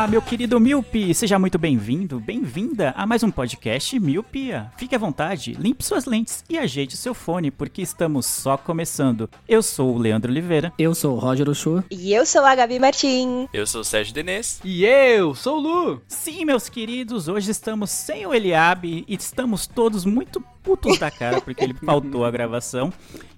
Olá, meu querido Miope! Seja muito bem-vindo, bem-vinda a mais um podcast Miopia. Fique à vontade, limpe suas lentes e ajeite seu fone, porque estamos só começando. Eu sou o Leandro Oliveira. Eu sou o Roger Ochoa. E eu sou a Gabi Martim. Eu sou o Sérgio Denês. E eu sou o Lu. Sim, meus queridos, hoje estamos sem o Eliabe e estamos todos muito putos da cara porque ele faltou a gravação.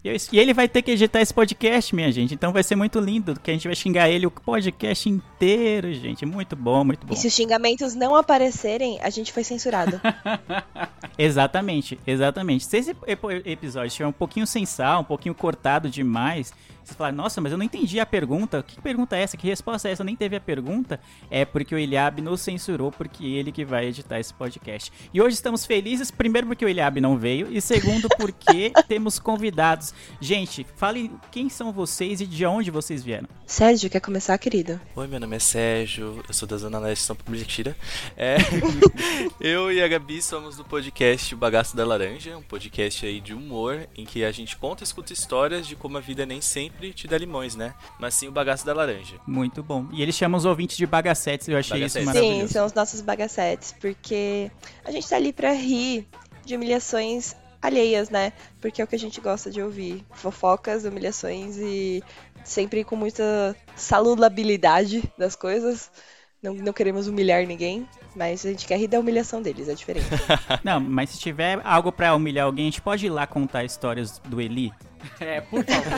E eu- e ele vai ter que editar esse podcast, minha gente. Então vai ser muito lindo, que a gente vai xingar ele o podcast inteiro, gente. Muito bom, muito bom. E se os xingamentos não aparecerem, a gente foi censurado. Exatamente, exatamente. Se esse episódio estiver um pouquinho sem sal, um pouquinho cortado demais, você fala, nossa, mas eu não entendi a pergunta. Que pergunta é essa? Que resposta é essa? Eu nem teve a pergunta. É porque o Eliabe nos censurou, porque ele que vai editar esse podcast. E hoje estamos felizes, primeiro porque o Eliabe não veio, e segundo porque temos convidados. Gente, falem quem são vocês e de onde vocês vieram. Sérgio, quer começar, querido? Oi, meu nome é Sérgio, eu sou da Zona Leste São Paulo. Mentira. É, eu e a Gabi somos do podcast O Bagaço da Laranja, um podcast aí de humor em que a gente conta e escuta histórias de como a vida nem sempre te dá limões, né? Mas sim o bagaço da laranja. Muito bom. E ele chama os ouvintes de bagacetes, eu achei isso Bagacetes. maravilhoso. Sim, são os nossos bagacetes, porque a gente tá ali pra rir de humilhações alheias, né? Porque é o que a gente gosta de ouvir. Fofocas, humilhações e sempre com muita saludabilidade das coisas. Não, não queremos humilhar ninguém, mas a gente quer rir da humilhação deles, é diferente. Não, mas se tiver algo pra humilhar alguém, a gente pode ir lá contar histórias do Eli? É, por favor.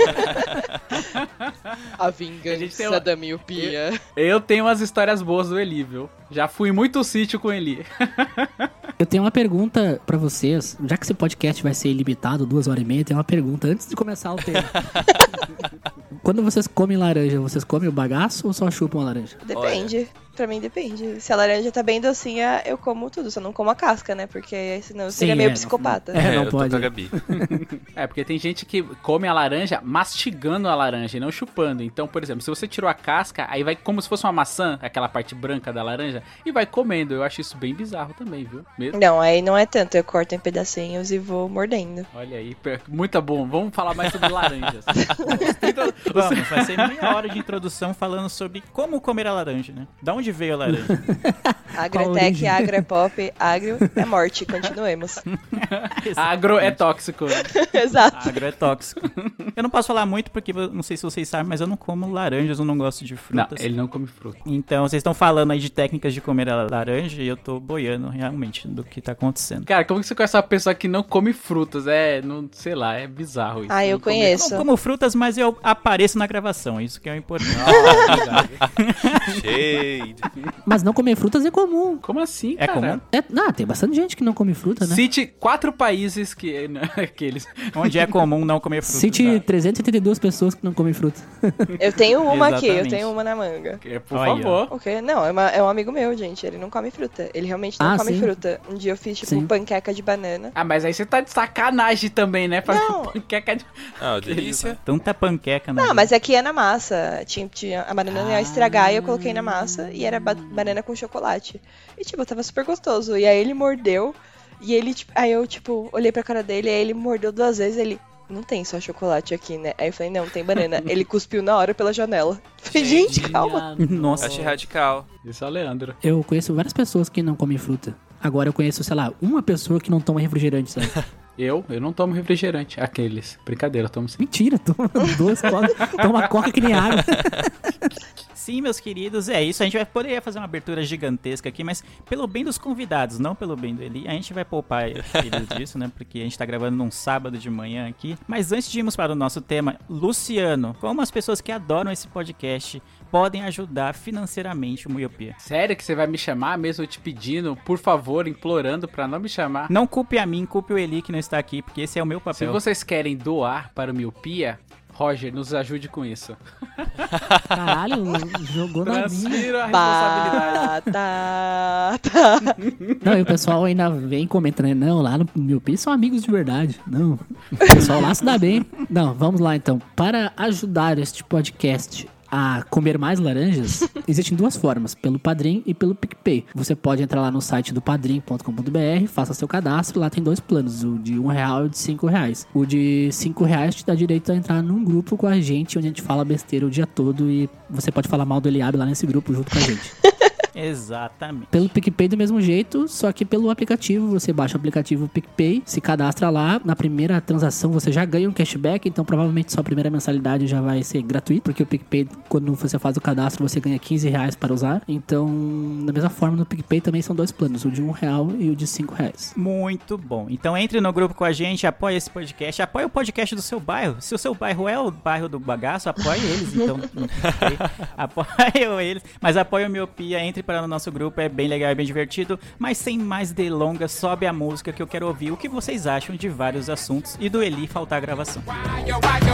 A vingança tem uma- da miopia. Eu tenho umas histórias boas do Eli, viu? Já fui muito sítio com Eli. Eu tenho uma pergunta pra vocês. Já que esse podcast vai ser ilimitado, duas horas e meia, tem uma pergunta antes de começar o tema. Quando vocês comem laranja, vocês comem o bagaço ou só chupam a laranja? Depende. Pra mim depende. Se a laranja tá bem docinha, eu como tudo. Só não como a casca, né? Porque senão eu Sim, seria meio é, psicopata. É, não eu pode. tô com a Gabi. É, porque tem gente que come a laranja mastigando a laranja e não chupando. Então, por exemplo, se você tirou a casca, aí vai como se fosse uma maçã, aquela parte branca da laranja, e vai comendo. Eu acho isso bem bizarro também, viu? Mesmo. Não, aí não é tanto. Eu corto em pedacinhos e vou mordendo. Olha aí, muito bom. Vamos falar mais sobre laranjas. Vamos, vai ser meia hora de introdução falando sobre como comer a laranja, né? Da onde veio a laranja? Agretec, origem? agrepop, agro é morte. Continuemos. Agro é tóxico. né? Exato. Agro é tóxico. Eu não posso falar muito porque não sei se vocês sabem, mas eu não como laranjas, eu não gosto de Não, frutas. ele não come fruta. Então, vocês estão falando aí de técnicas de comer a laranja e eu tô boiando realmente do que tá acontecendo. Cara, como que você conhece uma pessoa que não come frutas? É, não, sei lá, é bizarro isso. Ah, eu Não comer- Eu conheço. não como frutas, mas eu apareço na gravação, isso que é o importante. Shade. Mas não comer frutas é comum. Como assim, É cara? comum? É, não, tem bastante gente que não come fruta, né? Cite quatro países que. Aqueles. Onde é comum não comer frutas. Cite 372 pessoas que não comem fruta. Eu tenho uma aqui, eu tenho uma na manga. É, por Olha. favor. O quê? Não, é, uma- é um amigo meu, gente. Ele não come fruta. Ele realmente não Ah, come sim. fruta. Um dia eu fiz, tipo, Sim. panqueca de banana. Ah, mas aí você tá de sacanagem também, né? Fazer Não. panqueca de. Ah, delícia. Tanta panqueca, né? Não, mas aqui é na massa. Tinha, tinha, a banana ia estragar e eu coloquei na massa. E era ba- banana com chocolate. E, tipo, tava super gostoso. E aí ele mordeu. E ele, tipo, aí eu, tipo, olhei pra cara dele. Aí ele mordeu duas vezes. Ele, não tem só chocolate aqui, né? Aí eu falei, não, tem banana. ele cuspiu na hora pela janela. Falei, gente, calma. Nossa. Achei radical. Isso é o Leandro. Eu conheço várias pessoas que não comem fruta. Agora eu conheço, sei lá, uma pessoa que não toma refrigerante, sabe? Eu, eu não tomo refrigerante. Aqueles. Brincadeira, eu tomo sim. Mentira, toma duas coca, toma coca que nem água. Sim, meus queridos, é isso. A gente vai poderia fazer uma abertura gigantesca aqui, mas pelo bem dos convidados, não pelo bem do Eli, a gente vai poupar eles disso, né? Porque a gente tá gravando num sábado de manhã aqui. Mas antes de irmos para o nosso tema, Luciano, como as pessoas que adoram esse podcast podem ajudar financeiramente o Miopia? Sério que você vai me chamar, mesmo te pedindo, por favor, implorando pra não me chamar? Não culpe a mim, culpe o Eli que não está aqui, porque esse é o meu Se papel. vocês querem doar para o Miopia, Roger, nos ajude com isso. Caralho, jogou na minha. Transfira a responsabilidade. Batata. Não, e o pessoal ainda vem comentando, né? Não, lá no meu Pi são amigos de verdade. Não, o pessoal lá se dá bem. Não, vamos lá então. Para ajudar este podcast a comer mais laranjas, existem duas formas, pelo Padrim e pelo PicPay. Você pode entrar lá no site do padrim.com.br, faça seu cadastro, lá tem dois planos, o de um real e o de cinco reais. O de cinco reais te dá direito a entrar num grupo com a gente, onde a gente fala besteira o dia todo e você pode falar mal do Eliabe lá nesse grupo junto com a gente. Exatamente. Pelo PicPay do mesmo jeito, só que pelo aplicativo. Você baixa o aplicativo PicPay, se cadastra lá. Na primeira transação você já ganha um cashback, então provavelmente sua primeira mensalidade já vai ser gratuita, porque o PicPay, quando você faz o cadastro, você ganha 15 reais para usar. Então, da mesma forma, no PicPay também são dois planos, o de um real e o de cinco reais. Muito bom. Então entre no grupo com a gente, apoie esse podcast, apoie o podcast do seu bairro. Se o seu bairro é o bairro do bagaço, apoie eles. Então, apoie eles. Mas apoie o Miopia, entre para o nosso grupo, é bem legal, é bem divertido. Mas sem mais delongas, sobe a música que eu quero ouvir o que vocês acham de vários assuntos e do Eli faltar a gravação. Why yo, why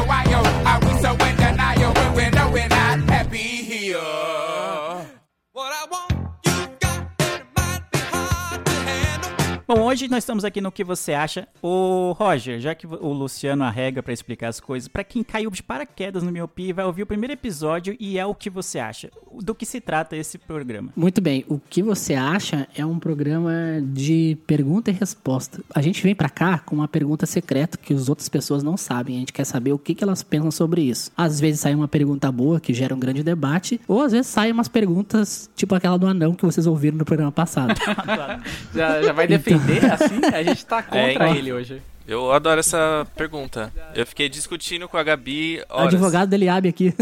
Bom, hoje nós estamos aqui no que você acha. O Roger, já que o Luciano arrega pra explicar as coisas, pra quem caiu de paraquedas no Miopia, vai ouvir o primeiro episódio e é o que você acha. Do que se trata esse programa? Muito bem, o que você acha é um programa de pergunta e resposta. A gente vem pra cá com uma pergunta secreta que as outras pessoas não sabem. A gente quer saber o que, que elas pensam sobre isso. Às vezes sai uma pergunta boa que gera um grande debate, ou às vezes saem umas perguntas tipo aquela do anão que vocês ouviram no programa passado. Já, já vai defender assim? A gente tá contra É, ele hoje. Eu adoro essa pergunta. Eu fiquei discutindo com a Gabi O horas. advogado dele abre aqui.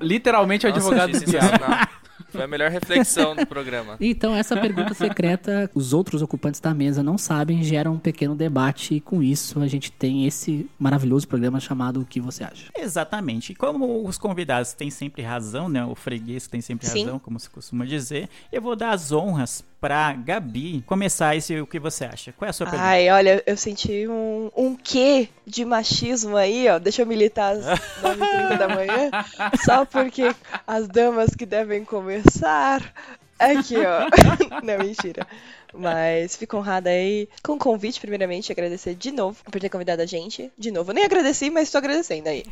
Literalmente o Nossa, advogado diabo. sensacional. Foi a melhor reflexão do programa. Então, essa pergunta secreta, os outros ocupantes da mesa não sabem, gera um pequeno debate e com isso a gente tem esse maravilhoso programa chamado O que você acha? Exatamente. E como os convidados têm sempre razão, né? O freguês tem sempre Sim. razão, como se costuma dizer, eu vou dar as honras pra Gabi começar esse o que você acha. Qual é a sua pergunta? Ai, olha, eu senti um, um quê de machismo aí, ó. Deixa eu militar às 9h30 da manhã. Só porque as damas que devem começar. Aqui, ó. Não, mentira. Mas fico honrada aí com o convite, primeiramente, agradecer de novo por ter convidado a gente. De novo, eu nem agradeci, mas tô agradecendo aí.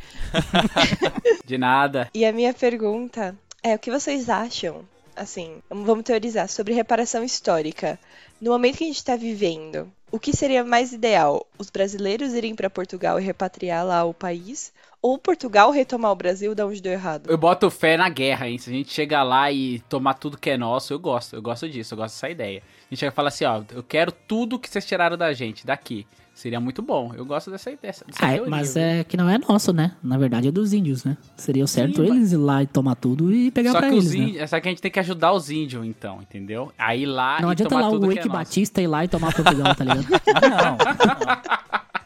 De nada. E a minha pergunta é: o que vocês acham? Assim, vamos teorizar sobre reparação histórica. No momento que a gente está vivendo, o que seria mais ideal? Os brasileiros irem para Portugal e repatriar lá o país? Ou Portugal retomar o Brasil da onde deu errado? Eu boto fé na guerra, hein? Se a gente chegar lá e tomar tudo que é nosso, eu gosto. Eu gosto disso, eu gosto dessa ideia. A gente chega e fala assim, ó, eu quero tudo que vocês tiraram da gente, daqui. Seria muito bom. Eu gosto dessa ideia. Ah, é, mas viu? é que não é nosso, né? Na verdade é dos índios, né? Seria o certo Sim, eles ir lá e tomar tudo e pegar Só pra que, eles, os né? índios, só que a gente tem que ajudar os índios, então, entendeu? Aí lá Não e adianta tomar lá o Wake é. Batista ir lá e tomar Portugal, tá ligado? Não.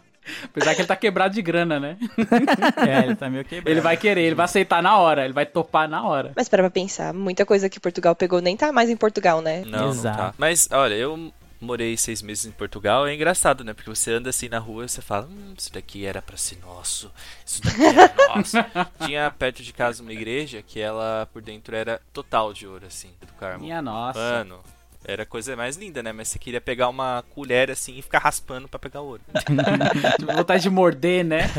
Apesar que ele tá quebrado de grana, né? É, ele tá meio quebrado. Ele vai querer, ele vai aceitar na hora, ele vai topar na hora. Mas para pra pensar, muita coisa que Portugal pegou nem tá mais em Portugal, né? Não, não Exato. tá. Mas, olha, eu morei seis meses em Portugal. É engraçado, né? Porque você anda assim na rua e você fala, hum, isso daqui era pra ser nosso. Isso daqui era nosso. Tinha perto de casa uma igreja que ela, por dentro, era total de ouro, assim, do Carmo. Minha nossa. Mano, era a coisa mais linda, né? Mas você queria pegar uma colher assim e ficar raspando pra pegar ouro. Tive vontade de morder, né?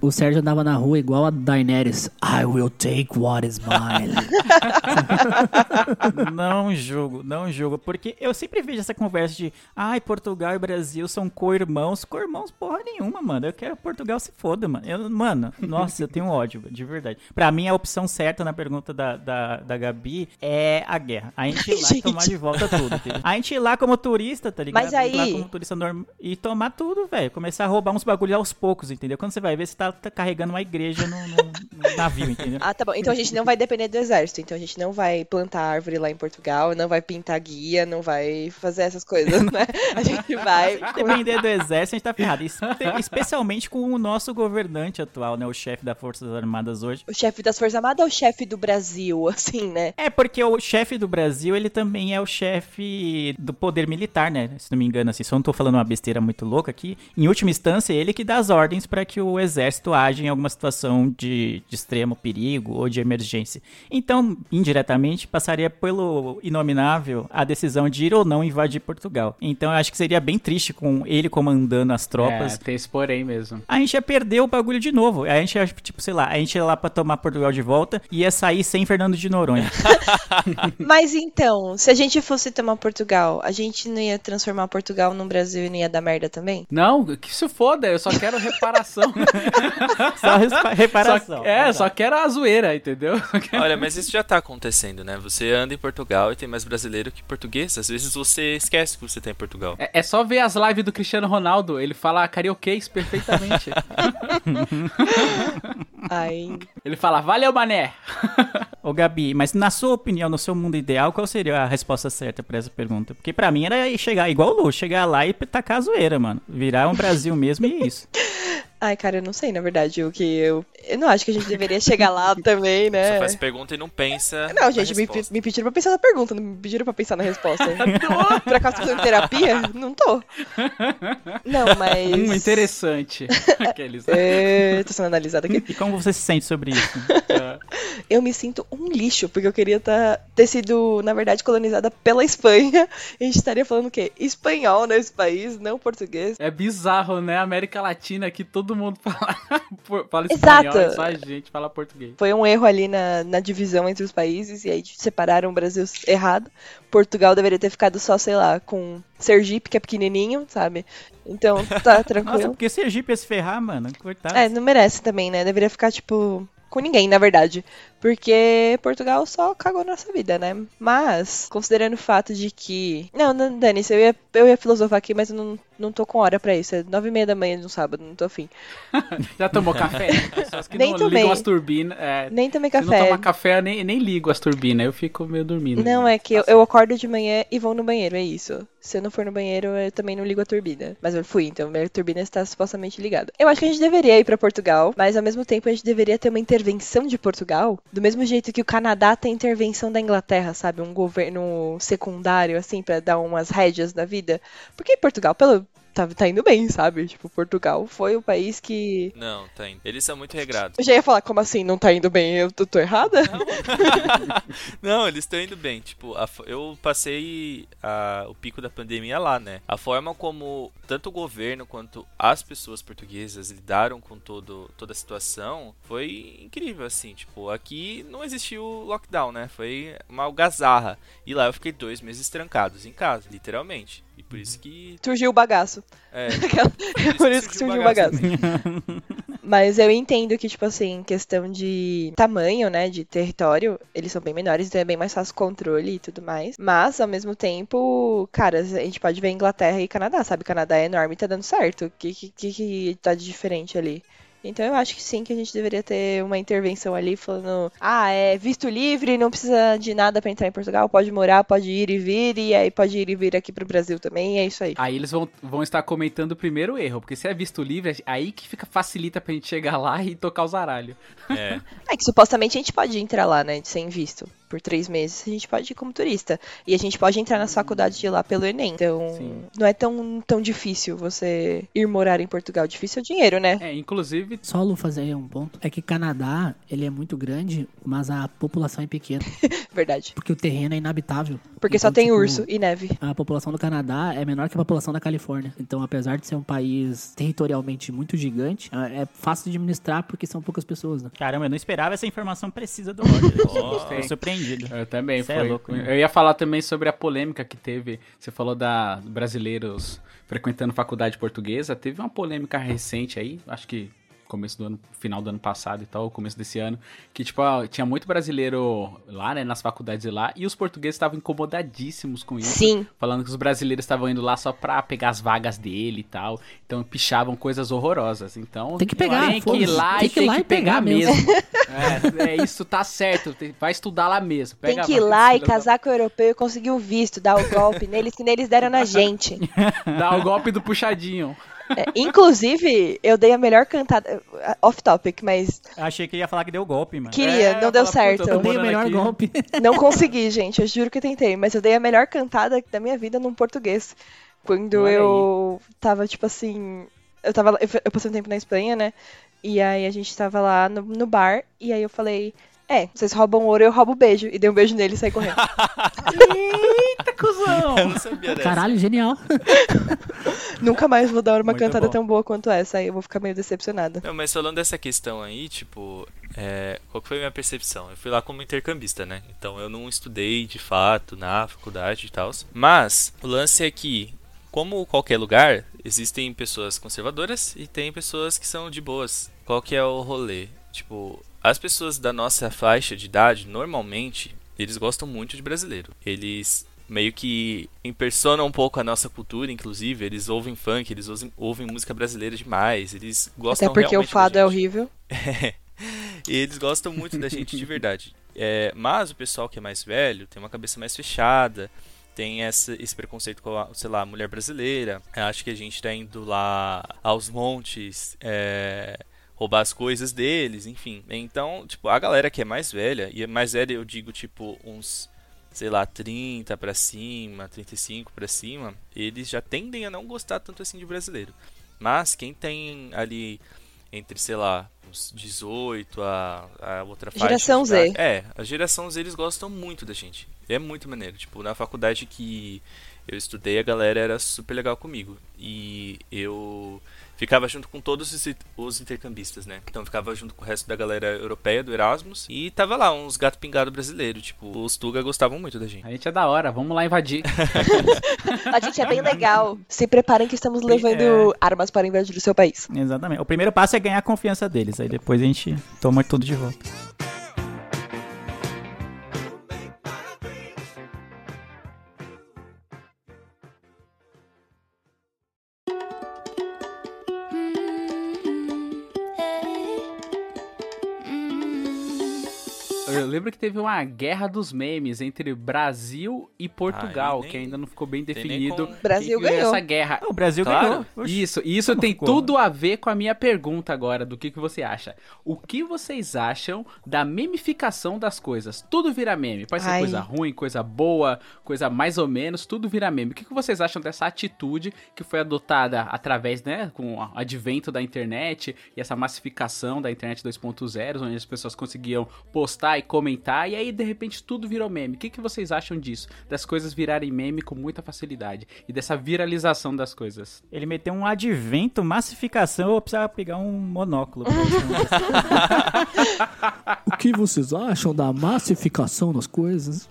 o Sérgio andava na rua igual a Daenerys. I will take what is mine. Não julgo, não julgo. Porque eu sempre vejo essa conversa de ai, Portugal e Brasil são co-irmãos. Co-irmãos porra nenhuma, mano. Eu quero Portugal se foda, mano. Eu, mano, nossa, eu tenho ódio, de verdade. Pra mim, a opção certa na pergunta da, da, da Gabi é a guerra. A gente ir lá e tomar de volta tudo. entendeu? A gente ir lá como turista, tá ligado? Mas Ir lá aí- como turista normal e tomar tudo, velho. Começar a roubar uns bagulhos aos poucos, entendeu? Quando você vai ver, você tá, tá carregando uma igreja no, no- no navio, entendeu? Ah, tá bom. Então a gente não vai depender do exército. Então a gente não vai plantar árvore lá em Portugal, não vai pintar guia, não vai fazer essas coisas, né? A gente vai. Se depender do exército, a gente tá ferrado. Espe- Especialmente com o nosso governante atual, né? O chefe das Forças Armadas hoje. O chefe das Forças Armadas ou o chefe do Brasil, assim, né? É, porque o chefe do Brasil, ele também é o chefe chefe do poder militar, né? Se não me engano, assim, se eu não tô falando uma besteira muito louca aqui, em última instância, é ele que dá as ordens para que o exército age em alguma situação de, de extremo perigo ou de emergência. Então, indiretamente, passaria pelo inominável a decisão de ir ou não invadir Portugal. Então, eu acho que seria bem triste com ele comandando as tropas. É, tem esse porém mesmo. A gente ia perder o bagulho de novo. A gente ia, tipo, sei lá, a gente ia lá pra tomar Portugal de volta e ia sair sem Fernando de Noronha. Mas então, se a gente fosse tomar Portugal, a gente não ia transformar Portugal num Brasil e não ia dar merda também? Não, que se foda, eu só quero reparação. Só reparação. Só- é, só quero a zoeira, entendeu? Quero- Olha, mas isso já tá acontecendo, né? Você anda em Portugal e tem mais brasileiro que português. Às vezes você esquece que você tá em Portugal. É, é só ver as lives do Cristiano Ronaldo, ele fala carioquês perfeitamente. Ai, ele fala, valeu, mané. Ô Gabi, mas na sua opinião, no seu mundo ideal, qual seria a resposta certa pra essa pergunta? Porque pra mim era chegar igual o Lu, chegar lá e tacar a zoeira, mano. Virar um Brasil mesmo e é isso. ai, cara, eu não sei, na verdade, o que eu. Eu não acho que a gente deveria chegar lá também, Só né? faz pergunta e não pensa. Não, na gente, me, me pediram pra pensar na pergunta, não me pediram pra pensar na resposta. Por acaso tô fazendo terapia? Não tô. Não, mas. Hum, interessante. Aqueles. É, tô sendo analisada aqui. E como você se sente sobre isso? Eu me sinto um lixo, porque eu queria tá, ter sido, na verdade, colonizada pela Espanha. E a gente estaria falando o quê? Espanhol nesse país, não português. É bizarro, né? América Latina que todo mundo fala, fala espanhol, é só a gente fala português. Foi um erro ali na, na divisão entre os países, e aí separaram o Brasil errado. Portugal deveria ter ficado só, sei lá, com Sergipe, que é pequenininho, sabe? Então, tá Nossa, tranquilo. porque Sergipe ia se ferrar, mano. Coitado. É, não merece também, né? Deveria ficar, tipo, com ninguém, na verdade. Porque Portugal só cagou na nossa vida, né? Mas, considerando o fato de que. Não, não Dani, eu ia, eu ia filosofar aqui, mas eu não, não tô com hora pra isso. É nove e meia da manhã de um sábado, não tô afim. Já tomou café? Pessoas que Nem não tomei. ligam as turbinas. É, Nem tomei se não café. tomar café, eu nem, nem ligo as turbinas, eu fico meio dormindo. Não, é que eu, eu acordo de manhã e vou no banheiro, é isso. Se eu não for no banheiro, eu também não ligo a turbina. Mas eu fui, então minha turbina está supostamente ligada. Eu acho que a gente deveria ir pra Portugal, mas ao mesmo tempo a gente deveria ter uma intervenção de Portugal, do mesmo jeito que o Canadá tem intervenção da Inglaterra, sabe? Um governo secundário, assim, pra dar umas rédeas na vida. Porque Portugal, pelo. Tá, tá indo bem, sabe? Tipo, Portugal foi o país que. Não, tá indo. Eles são muito regrados. Eu já ia falar, como assim? Não tá indo bem? Eu tô, tô errada? Não, eles estão indo bem. Tipo, a eu passei a- o pico da pandemia lá, né? A forma como tanto o governo quanto as pessoas portuguesas lidaram com todo, toda a situação foi incrível, assim. Tipo, aqui não existiu lockdown, né? Foi uma algazarra. E lá eu fiquei dois meses trancados em casa, literalmente. E por isso que. Surgiu o bagaço. É, Aquela- Por isso que surgiu o bagaço. Mas eu entendo que, tipo assim, questão de tamanho, né, de território, eles são bem menores, então é bem mais fácil o controle e tudo mais. Mas, ao mesmo tempo, cara, a gente pode ver Inglaterra e Canadá, sabe? Canadá é enorme e tá dando certo. O que, que, que, que tá de diferente ali? Então eu acho que sim, que a gente deveria ter uma intervenção ali falando, ah, é visto livre, não precisa de nada pra entrar em Portugal, pode morar, pode ir e vir, e aí pode ir e vir aqui pro Brasil também, e é isso aí. Aí eles vão, vão estar comentando o primeiro erro, porque se é visto livre, aí que fica facilita pra gente chegar lá e tocar os aralhos. É. É que supostamente a gente pode entrar lá, né, sem visto. Por três meses a gente pode ir como turista. E a gente pode entrar nas faculdades de lá pelo Enem. Então, Sim. não é tão, tão difícil você ir morar em Portugal. Difícil é o dinheiro, né? É, inclusive, Só Lu fazer um ponto. É que Canadá, ele é muito grande, mas a população é pequena. Verdade. Porque o terreno é inabitável. Porque só Então, tem tipo, urso e neve. A população do Canadá é menor que a população da Califórnia. Então, apesar de ser um país territorialmente muito gigante, é é fácil de administrar porque são poucas pessoas, né? Caramba, eu não esperava essa informação precisa do Roger. Gostei. Tô surpreendido. Eu também, Cê é foi. louco, né? eu ia falar também sobre a polêmica que teve. Você falou da brasileiros frequentando faculdade portuguesa. Teve uma polêmica recente aí, acho que começo do ano, final do ano passado e tal, começo desse ano, que tipo, tinha muito brasileiro lá, né, nas faculdades de lá, e os portugueses estavam incomodadíssimos com isso. Sim. Falando que os brasileiros estavam indo lá só pra pegar as vagas dele e tal. Então pichavam coisas horrorosas. Então Tem que pegar, tem que ir lá Tem e que tem lá que e pegar, pegar mesmo. mesmo. é, é, isso tá certo. tem- vai estudar lá mesmo. Tem Pega a que ir lá e casar com o europeu e conseguir o visto, dar o golpe neles que neles deram na gente. Dá o golpe do puxadinho. É, inclusive, eu dei a melhor cantada. Off topic, mas Achei que ia falar que deu golpe, mano. queria, É, não deu fala, puta, certo. Eu dei o melhor aqui. golpe. Não consegui, gente. Eu juro que eu tentei, mas eu dei a melhor cantada da minha vida num português. Quando Olha eu tava, tipo assim. Eu tava. Eu, eu passei um tempo na Espanha, né? E aí a gente tava lá no, no bar, e aí eu falei. É, vocês roubam ouro, eu roubo beijo. E dei um beijo nele e saí correndo. Eita, cuzão! Eu não sabia dessa. Caralho, genial. Nunca mais vou dar uma Muito cantada bom. tão boa quanto essa, aí eu vou ficar meio decepcionada. Não, mas falando dessa questão aí, tipo, é, qual que foi a minha percepção? Eu fui lá como intercambista, né? Então eu não estudei de fato na faculdade e tal. Mas o lance é que, como qualquer lugar, existem pessoas conservadoras e tem pessoas que são de boas. Qual que é o rolê? Tipo, as pessoas da nossa faixa de idade, normalmente, eles gostam muito de brasileiro. Eles meio que impersonam um pouco a nossa cultura, inclusive. Eles ouvem funk, eles ouvem, ouvem música brasileira demais. Eles gostam Até porque o fado é horrível. E eles gostam muito da gente de verdade. É, mas o pessoal que é mais velho tem uma cabeça mais fechada, tem essa, esse preconceito com a, sei lá, a mulher brasileira. Acho que a gente tá indo lá aos montes. é, roubar as coisas deles, enfim. Então, tipo, a galera que é mais velha, e é mais velha eu digo, tipo, uns, sei lá, 30 pra cima, 35 pra cima, eles já tendem a não gostar tanto assim de brasileiro. Mas quem tem ali entre, sei lá, uns 18 a, a outra faixa. Geração Z. É, a geração Z eles gostam muito da gente. É muito maneiro. Tipo, na faculdade que eu estudei, a galera era super legal comigo. E eu ficava junto com todos os, os intercambistas, né? Então ficava junto com o resto da galera europeia do Erasmus. E tava lá, uns gato pingado brasileiro. Tipo, os Tuga gostavam muito da gente. A gente é da hora, vamos lá invadir. A gente é bem legal. Se preparem que estamos levando armas para invadir o seu país. Exatamente. O primeiro passo é ganhar a confiança deles. Aí depois a gente toma tudo de volta. Eu lembro que teve uma guerra dos memes entre Brasil e Portugal, Aí nem- que ainda não ficou bem definido. Brasil ganhou. Essa guerra. O Brasil Claro. ganhou. Oxi. Isso, e isso Como tem ficou? tudo a ver com a minha pergunta agora, do que, que você acha. O que vocês acham da memificação das coisas? Tudo vira meme. Pode ser Ai. coisa ruim, coisa boa, coisa mais ou menos, tudo vira meme. O que, que vocês acham dessa atitude que foi adotada através, né, com o advento da internet e essa massificação da internet 2.0, onde as pessoas conseguiam postar e comentar, e aí de repente tudo virou meme. O que, que vocês acham disso? Das coisas virarem meme com muita facilidade e dessa viralização das coisas? Ele meteu um advento, massificação, eu precisava pegar um monóculo. pra isso. O que vocês acham da massificação das coisas?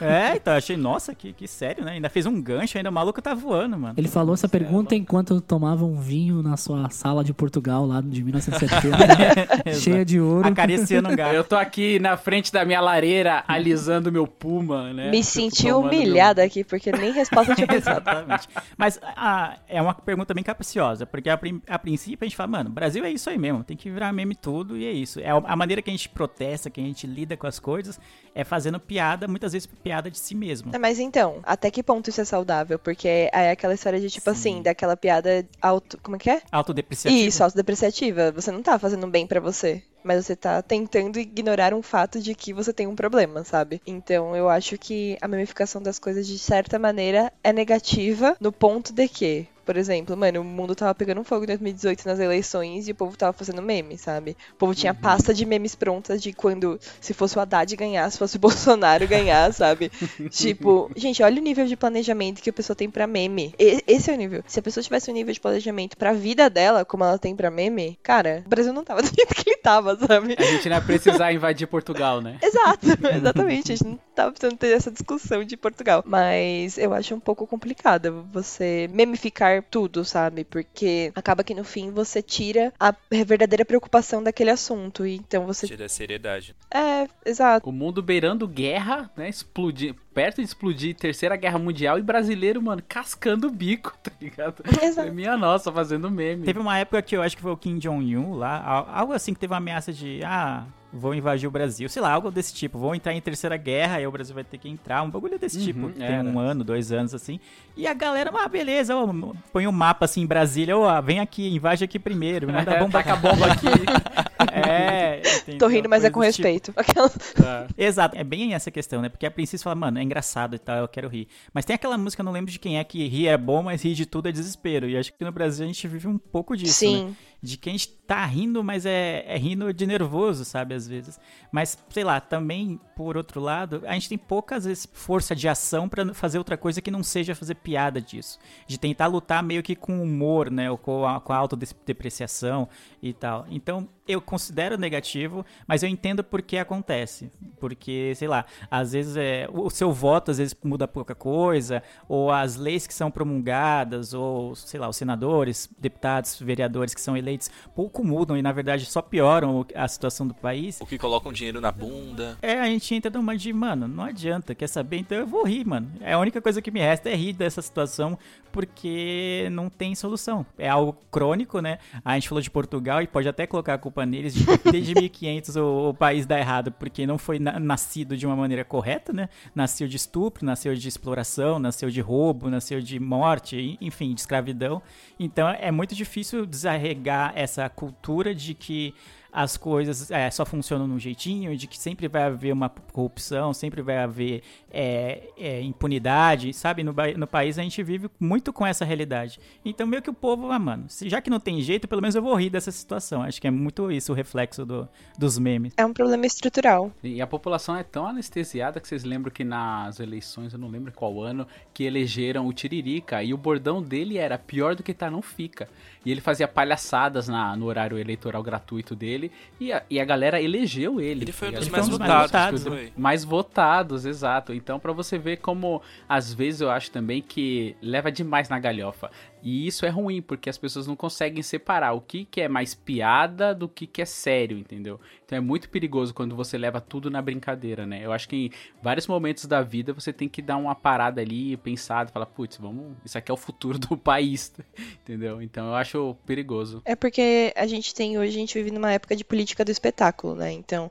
é, então achei, nossa, que, que sério, né? Ainda fez um gancho, ainda o maluco tá voando, mano. Ele falou essa pergunta enquanto tomava um vinho na sua sala de Portugal lá de 1970, cheia de ouro. Acariciando um gato. Eu tô aqui na frente da minha lareira, alisando meu puma, né? Me senti humilhada aqui, porque nem resposta tinha pensado. Exatamente. Mas ah, é uma pergunta bem capciosa, porque a, a princípio a gente fala, mano, Brasil é isso aí mesmo, tem que virar meme tudo e é isso. É a a maneira que a gente protesta, que a gente lida com as coisas, é fazendo piada, muitas vezes piada de si mesmo. É, Mas então, até que ponto isso é saudável? Porque é aquela história de, tipo assim, daquela piada auto... Como é que é? Autodepreciativo. Isso, autodepreciativa. Você não tá fazendo bem pra você. Mas você tá tentando ignorar um fato de que você tem um problema, sabe? Então eu acho que a memificação das coisas, de certa maneira, é negativa no ponto de que. Por exemplo, mano, o mundo tava pegando fogo em 2018 nas eleições e o povo tava fazendo meme, sabe? O povo tinha pasta de memes prontas de quando, se fosse o Haddad ganhar, se fosse o Bolsonaro ganhar, sabe? tipo, gente, olha o nível de planejamento que a pessoa tem pra meme. E- esse é o nível. Se a pessoa tivesse um nível de planejamento pra vida dela, como ela tem pra meme, cara, o Brasil não tava do jeito que ele tava, sabe? A gente não ia precisar invadir Portugal, né? Exato, exatamente. A gente não tava precisando ter essa discussão de Portugal. Mas eu acho um pouco complicado você memificar tudo, sabe? Porque acaba que no fim você tira a verdadeira preocupação daquele assunto. E então você. Tira a seriedade. É, exato. O mundo beirando guerra, né? Explodir, perto de explodir Terceira Guerra Mundial e brasileiro, mano, cascando o bico, tá ligado? Exato. É minha nossa, fazendo meme. Teve uma época que eu acho que foi o Kim Jong-un lá, al- algo assim que teve uma ameaça de, ah, vou invadir o Brasil. Sei lá, algo desse tipo. Vão entrar em terceira guerra, aí o Brasil vai ter que entrar. Um bagulho desse Uhum, tipo. Tem era. um ano, dois anos, assim. E a galera, ah, beleza, ó, põe um mapa assim em Brasília, ó, vem aqui, invade aqui primeiro, manda É, bomba taca a bomba aqui. É, Tô rindo, mas é com tipo- respeito. Aquela- Exato, é bem essa questão, né? Porque a princesa fala, mano, é engraçado e tal, eu quero rir. Mas tem aquela música, eu não lembro de quem é, que rir é bom, mas rir de tudo é desespero. E acho que no Brasil a gente vive um pouco disso, Sim. né? De que a gente tá rindo, mas é, é rindo de nervoso, sabe, às vezes. Mas, sei lá, também, por outro lado, a gente tem poucas vezes força de ação pra fazer outra coisa que não seja fazer piada disso. De tentar lutar meio que com humor, né? Ou com a, com a autodepreciação e tal. Então, eu considero negativo, mas eu entendo por que acontece. Porque, sei lá, às vezes é, o seu voto às vezes muda pouca coisa, ou as leis que são promulgadas, ou, sei lá, os senadores, deputados, vereadores que são eleitos pouco mudam e, na verdade, só pioram a situação do país. O que colocam dinheiro na bunda. É, a gente entra numa de, mano, não adianta, quer saber? Então eu vou rir, mano. É a única coisa que me resta é rir dessa situação, porque não tem solução. É algo crônico, né? A gente falou de Portugal e pode até colocar a culpa neles de que desde 1500 o, o país dá errado, porque não foi na- nascido de uma maneira correta, né? Nasceu de estupro, nasceu de exploração, nasceu de roubo, nasceu de morte, enfim, de escravidão. Então é muito difícil desarregar essa cultura de que as coisas é, só funcionam num jeitinho, de que sempre vai haver uma corrupção, sempre vai haver é, é, impunidade, sabe? No, no país a gente vive muito com essa realidade. Então, meio que o povo, ah, mano, se, já que não tem jeito, pelo menos eu vou rir dessa situação. Acho que é muito isso o reflexo do- dos memes. É um problema estrutural. E a população é tão anestesiada que vocês lembram que nas eleições, eu não lembro qual ano, que elegeram o Tiririca e o bordão dele era pior do que tá, não fica. E ele fazia palhaçadas na- no horário eleitoral gratuito dele e a, e a galera elegeu ele. Ele foi um tá dos mais foi um dos mais votados. votados, foi. mais votados, exato. Então, pra você ver como, às vezes, eu acho também que leva demais na galhofa. E isso é ruim, porque as pessoas não conseguem separar o que, que é mais piada do que, que é sério, entendeu? Então é muito perigoso quando você leva tudo na brincadeira, né? Eu acho que em vários momentos da vida você tem que dar uma parada ali, pensar, falar, putz, vamos. Isso aqui é o futuro do país, entendeu? Então eu acho perigoso. É porque a gente tem hoje, a gente vive numa época de política do espetáculo, né? Então,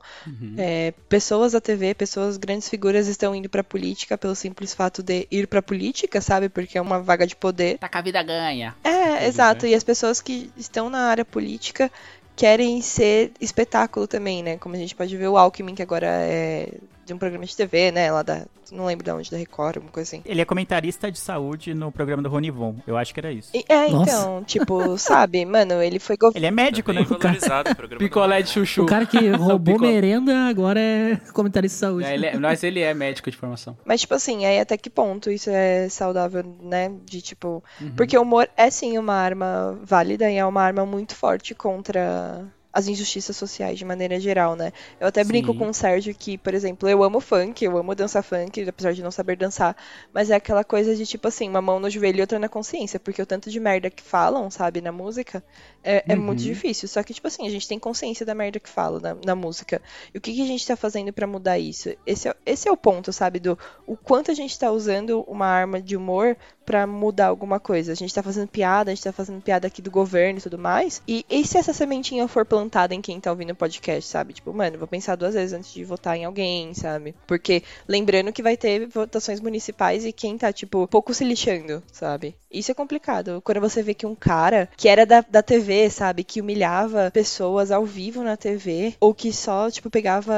é, pessoas da TV, pessoas, grandes figuras estão indo pra política pelo simples fato de ir pra política, sabe? Porque é uma vaga de poder. Tá com a vida ganha. É, exato. E as pessoas que estão na área política querem ser espetáculo também, né? Como a gente pode ver o Alckmin, que agora é de um programa de TV, né? Lá da. Não lembro de onde, da Record, alguma coisa assim. Ele é comentarista de saúde no programa do Ronivon. Eu acho que era isso. E- é, Nossa. então, tipo, sabe, mano, ele foi governo. Ele é médico, né? bem valorizado o programa. Picolé de chuchu. O cara que roubou merenda agora é comentarista de saúde. É, ele é- mas ele é médico de formação. Mas, tipo assim, aí até que ponto isso é saudável, né? De tipo. Porque o humor é sim uma arma válida e é uma arma muito forte contra as injustiças sociais de maneira geral, né? Eu até brinco Sim. com o Sérgio que, por exemplo, eu amo funk, eu amo dançar funk, apesar de não saber dançar, mas é aquela coisa de tipo assim, uma mão no joelho e outra na consciência, porque o tanto de merda que falam, sabe, na música, é, é muito difícil. Só que, tipo assim, a gente tem consciência da merda que fala na, na música. E o que, que a gente tá fazendo pra mudar isso? Esse é, esse é o ponto, sabe, do o quanto a gente tá usando uma arma de humor pra mudar alguma coisa. A gente tá fazendo piada, a gente tá fazendo piada aqui do governo e tudo mais. E, e se essa sementinha for plantada em quem tá ouvindo o podcast, sabe? Tipo, mano, vou pensar duas vezes antes de votar em alguém, sabe? Porque lembrando que vai ter votações municipais e quem tá, tipo, pouco se lixando, sabe? Isso é complicado. Quando você vê que um cara que era da, da TV, sabe? Que humilhava pessoas ao vivo na TV, ou que só, tipo, pegava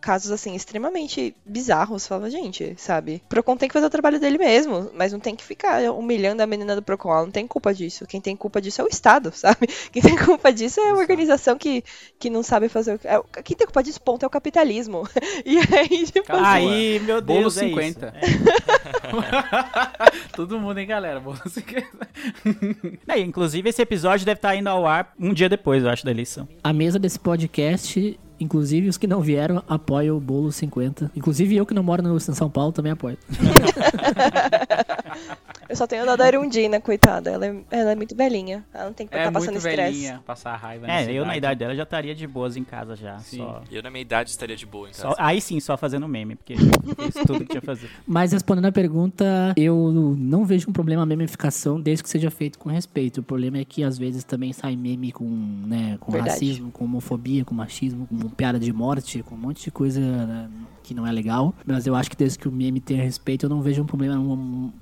casos, assim, extremamente bizarros, falava, gente, sabe? Procon tem que fazer o trabalho dele mesmo, mas não tem que ficar humilhando a menina do Procon. Ela não tem culpa disso. Quem tem culpa disso é o Estado, sabe? Quem tem culpa disso é a organização que, que não sabe fazer o. é o- Quem tem culpa disso, ponto, é o capitalismo. E aí, tipo, Calma. Aí, meu Deus, Bolo é 50. isso. Todo mundo, hein, galera? Bolo 50. É, inclusive, esse episódio deve estar indo ao ar um dia depois, eu acho, da eleição. A mesa desse podcast, inclusive os que não vieram, apoiam o Bolo 50. Inclusive eu que não moro no em São Paulo também apoio. eu só tenho dó da Erundina, coitada. Ela é, ela é muito velhinha. Ela não tem que É estar passando muito estresse. velhinha, passar raiva É, eu na idade dela já estaria de boas em casa já. Sim. Só, Eu na minha idade estaria de boa em casa. só- aí sim, só fazendo meme, porque fiz tudo que tinha que fazer. Mas respondendo a pergunta, eu não vejo um problema a memificação desde que seja feito com respeito. O problema é que às vezes também sai meme com, né, com Verdade. racismo, com homofobia, com machismo, com com piada de morte, com um monte de coisa né, que não é legal. Mas eu acho que desde que o meme tenha respeito, eu não vejo um problema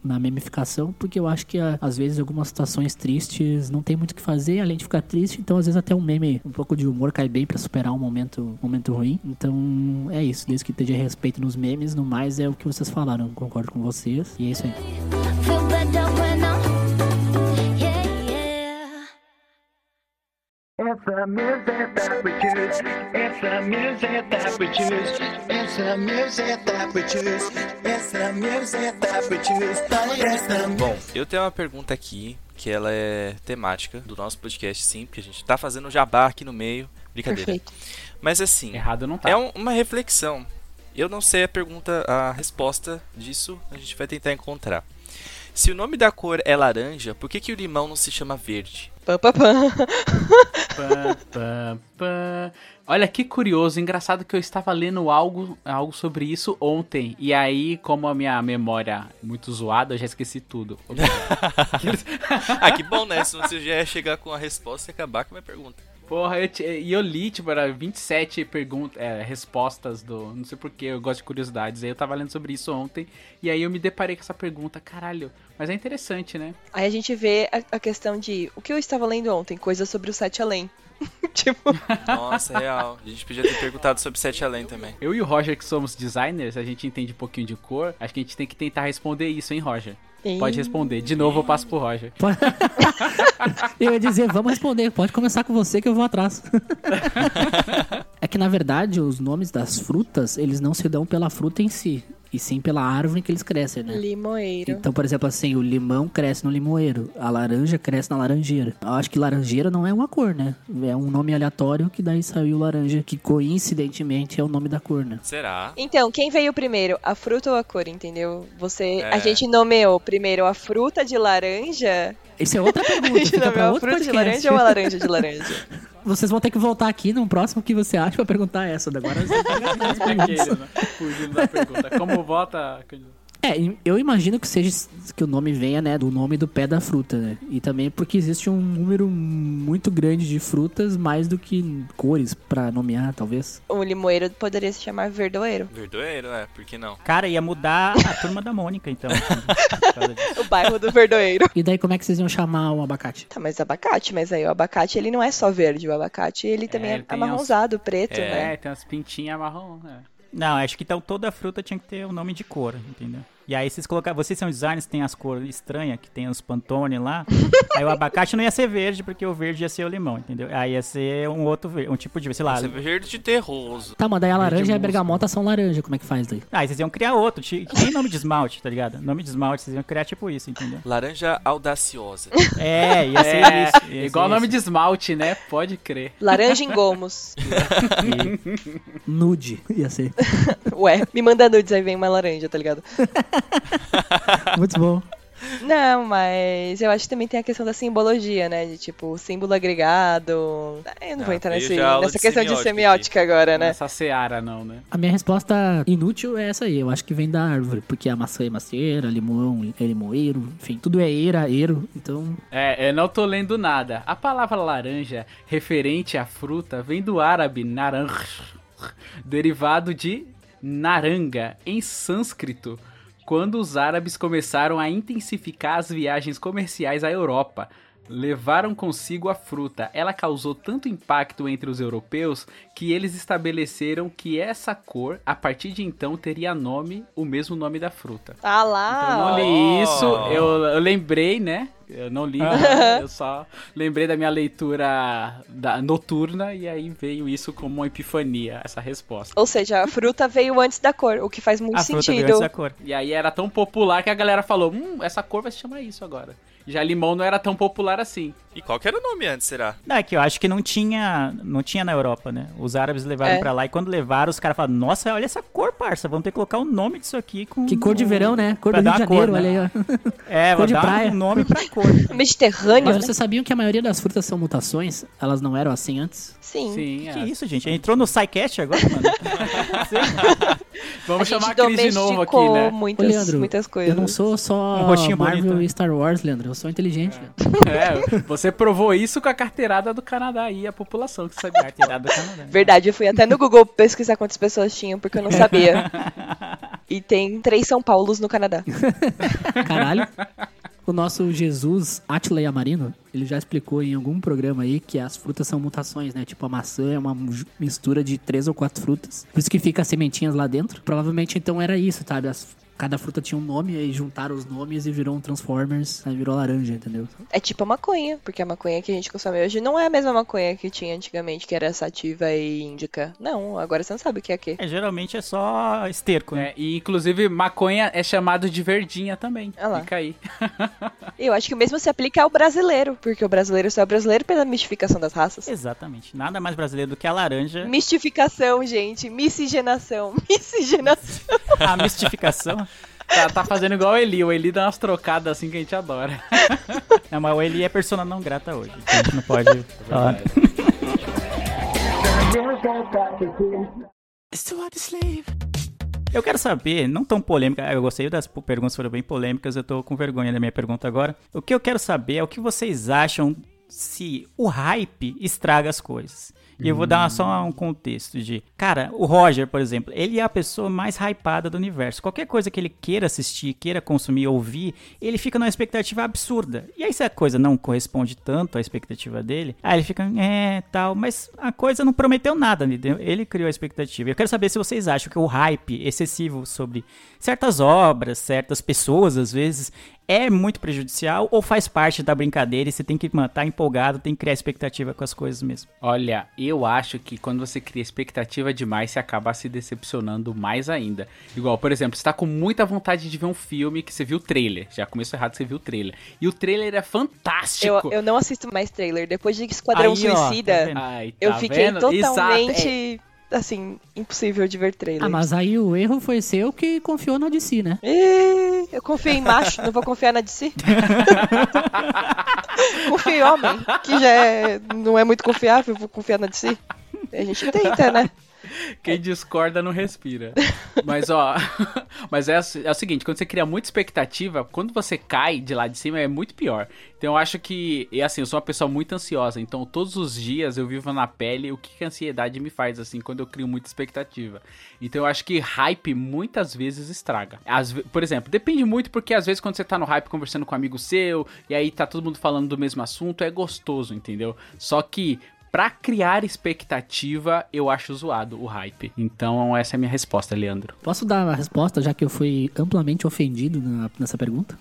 na memificação, porque eu acho que a- às vezes algumas situações tristes não tem muito o que fazer, além de ficar triste, então às vezes até um meme, um pouco de humor cai bem pra superar um momento, momento ruim. Então é isso, desde que esteja respeito nos memes, no mais é o que vocês falaram, concordo com vocês. E é isso aí. It's the music that we choose. It's the music that we choose. It's the music that we choose. It's the music that we choose. It's the Bom, eu tenho uma pergunta aqui, que ela é temática do nosso podcast, sim, porque a gente tá fazendo jabá aqui no meio. Brincadeira. Perfeito. Mas assim, Errado não tá. é um- uma reflexão. Eu não sei a pergunta, a resposta disso, a gente vai tentar encontrar. Se o nome da cor é laranja, por que, que o limão não se chama verde? Pam, pam, pam. Pã, pã, pã. Olha que curioso, engraçado que eu estava lendo algo, algo sobre isso ontem. E aí, como a minha memória é muito zoada, eu já esqueci tudo. ah, que bom, né? Se você já ia chegar com a resposta e acabar com a minha pergunta. Porra, eu, te- e eu li, tipo, era 27 perguntas, é, respostas do. Não sei porquê, eu gosto de curiosidades. Aí eu tava lendo sobre isso ontem. E aí eu me deparei com essa pergunta, caralho. Mas é interessante, né? Aí a gente vê a, a questão de o que eu estava lendo ontem, coisas sobre o Sete Além. tipo, Nossa, real. A gente podia ter perguntado sobre Sete Além também. Eu e o Roger, que somos designers, a gente entende um pouquinho de cor. Acho que a gente tem que tentar responder isso, hein, Roger? Pode responder. De novo eu passo pro Roger. Pode- eu ia dizer, vamos responder, pode começar com você que eu vou atrás. é que na verdade os nomes das frutas, eles não se dão pela fruta em si, e sim pela árvore que eles crescem, né? limoeiro. Então, por exemplo, assim, o limão cresce no limoeiro, a laranja cresce na laranjeira. Eu acho que laranjeira não é uma cor, né? É um nome aleatório que daí saiu laranja, que coincidentemente é o nome da cor, né? Será? Então, quem veio primeiro, a fruta ou a cor, entendeu? Você, É. a gente nomeou primeiro a fruta de laranja. Isso é outra A pergunta, gente fica pra nomeou a fruta de laranja ou a laranja de laranja? Vocês vão ter que voltar aqui no próximo que você acha pra perguntar essa. Agora você as perguntas. Aquele, né? Fugindo da pergunta. Como vota. É, eu imagino que seja que o nome venha, né, do nome do pé da fruta, né? E também porque existe um número muito grande de frutas, mais do que cores pra nomear, talvez. O limoeiro poderia se chamar verdoeiro. Verdoeiro, é? Por que não? Cara, ia mudar a turma da Mônica, então. O bairro do verdoeiro. E daí como é que vocês iam chamar o abacate? Tá, mas abacate, mas aí o abacate ele não é só verde, o abacate ele também é, ele tem amarronzado, preto, É. né? É, tem umas pintinhas marrom. É. Não, acho que então toda fruta tinha que ter o nome de cor, entendeu? E aí vocês colocaram, vocês são designers, tem as cores estranhas, que tem os Pantone lá. aí o abacate não ia ser verde, porque o verde ia ser o limão, entendeu? Aí ia ser um outro verde, um tipo de, sei lá. Você é verde de terroso. Tá, mas daí a laranja e a bergamota são laranja, como é que faz daí? Ah, aí vocês iam criar outro, nem nome de esmalte, tá ligado? Nome de esmalte, vocês iam criar tipo isso, entendeu? Laranja audaciosa. É, ia ser É, isso. ia igual ser nome isso. de esmalte, né? Pode crer. Laranja em gomos. Nude, ia ser. Ué, me manda nudes, aí vem uma laranja, tá ligado? Muito bom. Não, mas eu acho que também tem a questão da simbologia, né? De tipo, símbolo agregado. Eu não Ah, vou entrar nesse, nessa de questão de semiótica semiótica agora, né? Nessa seara, não, né? A minha resposta inútil é essa aí. Eu acho que vem da árvore, porque a maçã é macieira, limão é limoeiro, enfim, tudo é eira, eiro, então É, eu não tô lendo nada. A palavra laranja, referente à fruta, vem do árabe naranja, derivado de naranga em sânscrito, quando os árabes começaram a intensificar as viagens comerciais à Europa. Levaram consigo a fruta. Ela causou tanto impacto entre os europeus que eles estabeleceram que essa cor, a partir de então, teria nome, o mesmo nome da fruta. Ah lá! não ó. li isso, Oh. eu, eu lembrei, né? Eu não li, nada, eu só lembrei da minha leitura da, noturna e aí veio isso como uma epifania, essa resposta. Ou seja, a fruta veio antes da cor, o que faz muito A fruta veio sentido. antes da cor. E aí era tão popular que a galera falou: hum, essa cor vai se chamar isso agora. Já limão não era tão popular assim. E qual que era o nome antes, será? Não, é que eu acho que não tinha, não tinha na Europa, né? Os árabes levaram É. pra lá e quando levaram, os caras falaram, nossa, olha essa cor, parça, vamos ter que colocar o nome disso aqui com... que cor de verão, né? Cor Pra do Rio de Janeiro, cor, olha né? aí, ó. É, Cor vou de dar praia. um nome pra cor. Mediterrâneo, Mas né? vocês sabiam que a maioria das frutas são mutações? Elas não eram assim antes? Sim. Sim, que é. isso, gente? Entrou no SciCast agora, mano? Vamos a chamar a Cris de novo aqui, né? Ô, muitas, Leandro, muitas coisas. eu não sou só Um rostinho Marvel bonito, né? e Star Wars, Leandro. Eu sou inteligente. É, você provou isso com a carteirada do Canadá aí, a população que sabia. Carteirada do Canadá. Verdade, eu fui até no Google pesquisar quantas pessoas tinham, porque eu não sabia. E tem três São Paulos no Canadá. Caralho. O nosso Jesus Atila Yamarino, ele já explicou em algum programa aí que as frutas são mutações, né? Tipo, a maçã é uma mistura de três ou quatro frutas. Por isso que fica as sementinhas lá dentro. Provavelmente, então, era isso, sabe? As- cada fruta tinha um nome, aí juntaram os nomes e virou um Transformers, aí virou laranja, entendeu? É tipo a maconha, porque a maconha que a gente consome hoje não é a mesma maconha que tinha antigamente, que era sativa e índica. Não, agora você não sabe o que é que. É, geralmente é só esterco, né? É, e inclusive maconha é chamado de verdinha também. Ah lá. Fica aí. Eu acho que o mesmo se aplica ao brasileiro, porque o brasileiro só é brasileiro pela mistificação das raças. Exatamente. Nada mais brasileiro do que a laranja. Mistificação, gente. Miscigenação. Miscigenação. A mistificação. Tá, tá fazendo igual o Eli. O Eli dá umas trocadas assim que a gente adora. É, mas o Eli é persona não grata hoje. Então a gente não pode falar. Eu quero saber, não tão polêmica, eu gostei das perguntas, foram bem polêmicas, eu tô com vergonha da minha pergunta agora. O que eu quero saber é o que vocês acham se o hype estraga as coisas. E eu vou dar só um contexto de. Cara, o Roger, por exemplo, ele é a pessoa mais hypada do universo. Qualquer coisa que ele queira assistir, queira consumir, ouvir, ele fica numa expectativa absurda. E aí, se a coisa não corresponde tanto à expectativa dele, aí ele fica, é, tal, mas a coisa não prometeu nada, entendeu? Ele criou a expectativa. Eu quero saber se vocês acham que o hype excessivo sobre certas obras, certas pessoas, às vezes, é muito prejudicial ou faz parte da brincadeira e você tem que estar empolgado, tem que criar expectativa com as coisas mesmo. Olha, eu acho que quando você cria expectativa demais, você acaba se decepcionando mais ainda. Igual, por exemplo, você tá com muita vontade de ver um filme que você viu o trailer. Já começou errado, você viu o trailer. E o trailer é fantástico. Eu, eu não assisto mais trailer. Depois de Esquadrão Aí, ó, tá Suicida? Ai, eu tá fiquei vendo? Exato, totalmente, é- assim, impossível de ver trailer. Ah, mas aí o erro foi seu que confiou na DC, né? Ih, eu confio em macho, não vou confiar na DC. confio em homem, que já é- não é muito confiável, vou confiar na DC. A gente tenta, né? Quem discorda não respira. Mas ó, mas é, é o seguinte, quando você cria muita expectativa, quando você cai de lá de cima é muito pior. Então eu acho que, e assim, eu sou uma pessoa muito ansiosa, então todos os dias eu vivo na pele o que, a ansiedade me faz assim quando eu crio muita expectativa. Então eu acho que hype muitas vezes estraga. Por exemplo, depende muito porque às vezes quando você tá no hype conversando com um amigo seu e aí tá todo mundo falando do mesmo assunto, é gostoso, entendeu? Só que Pra criar expectativa, eu acho zoado o hype. Então, essa é a minha resposta, Leandro. Posso dar a resposta, já que eu fui amplamente ofendido na- nessa pergunta?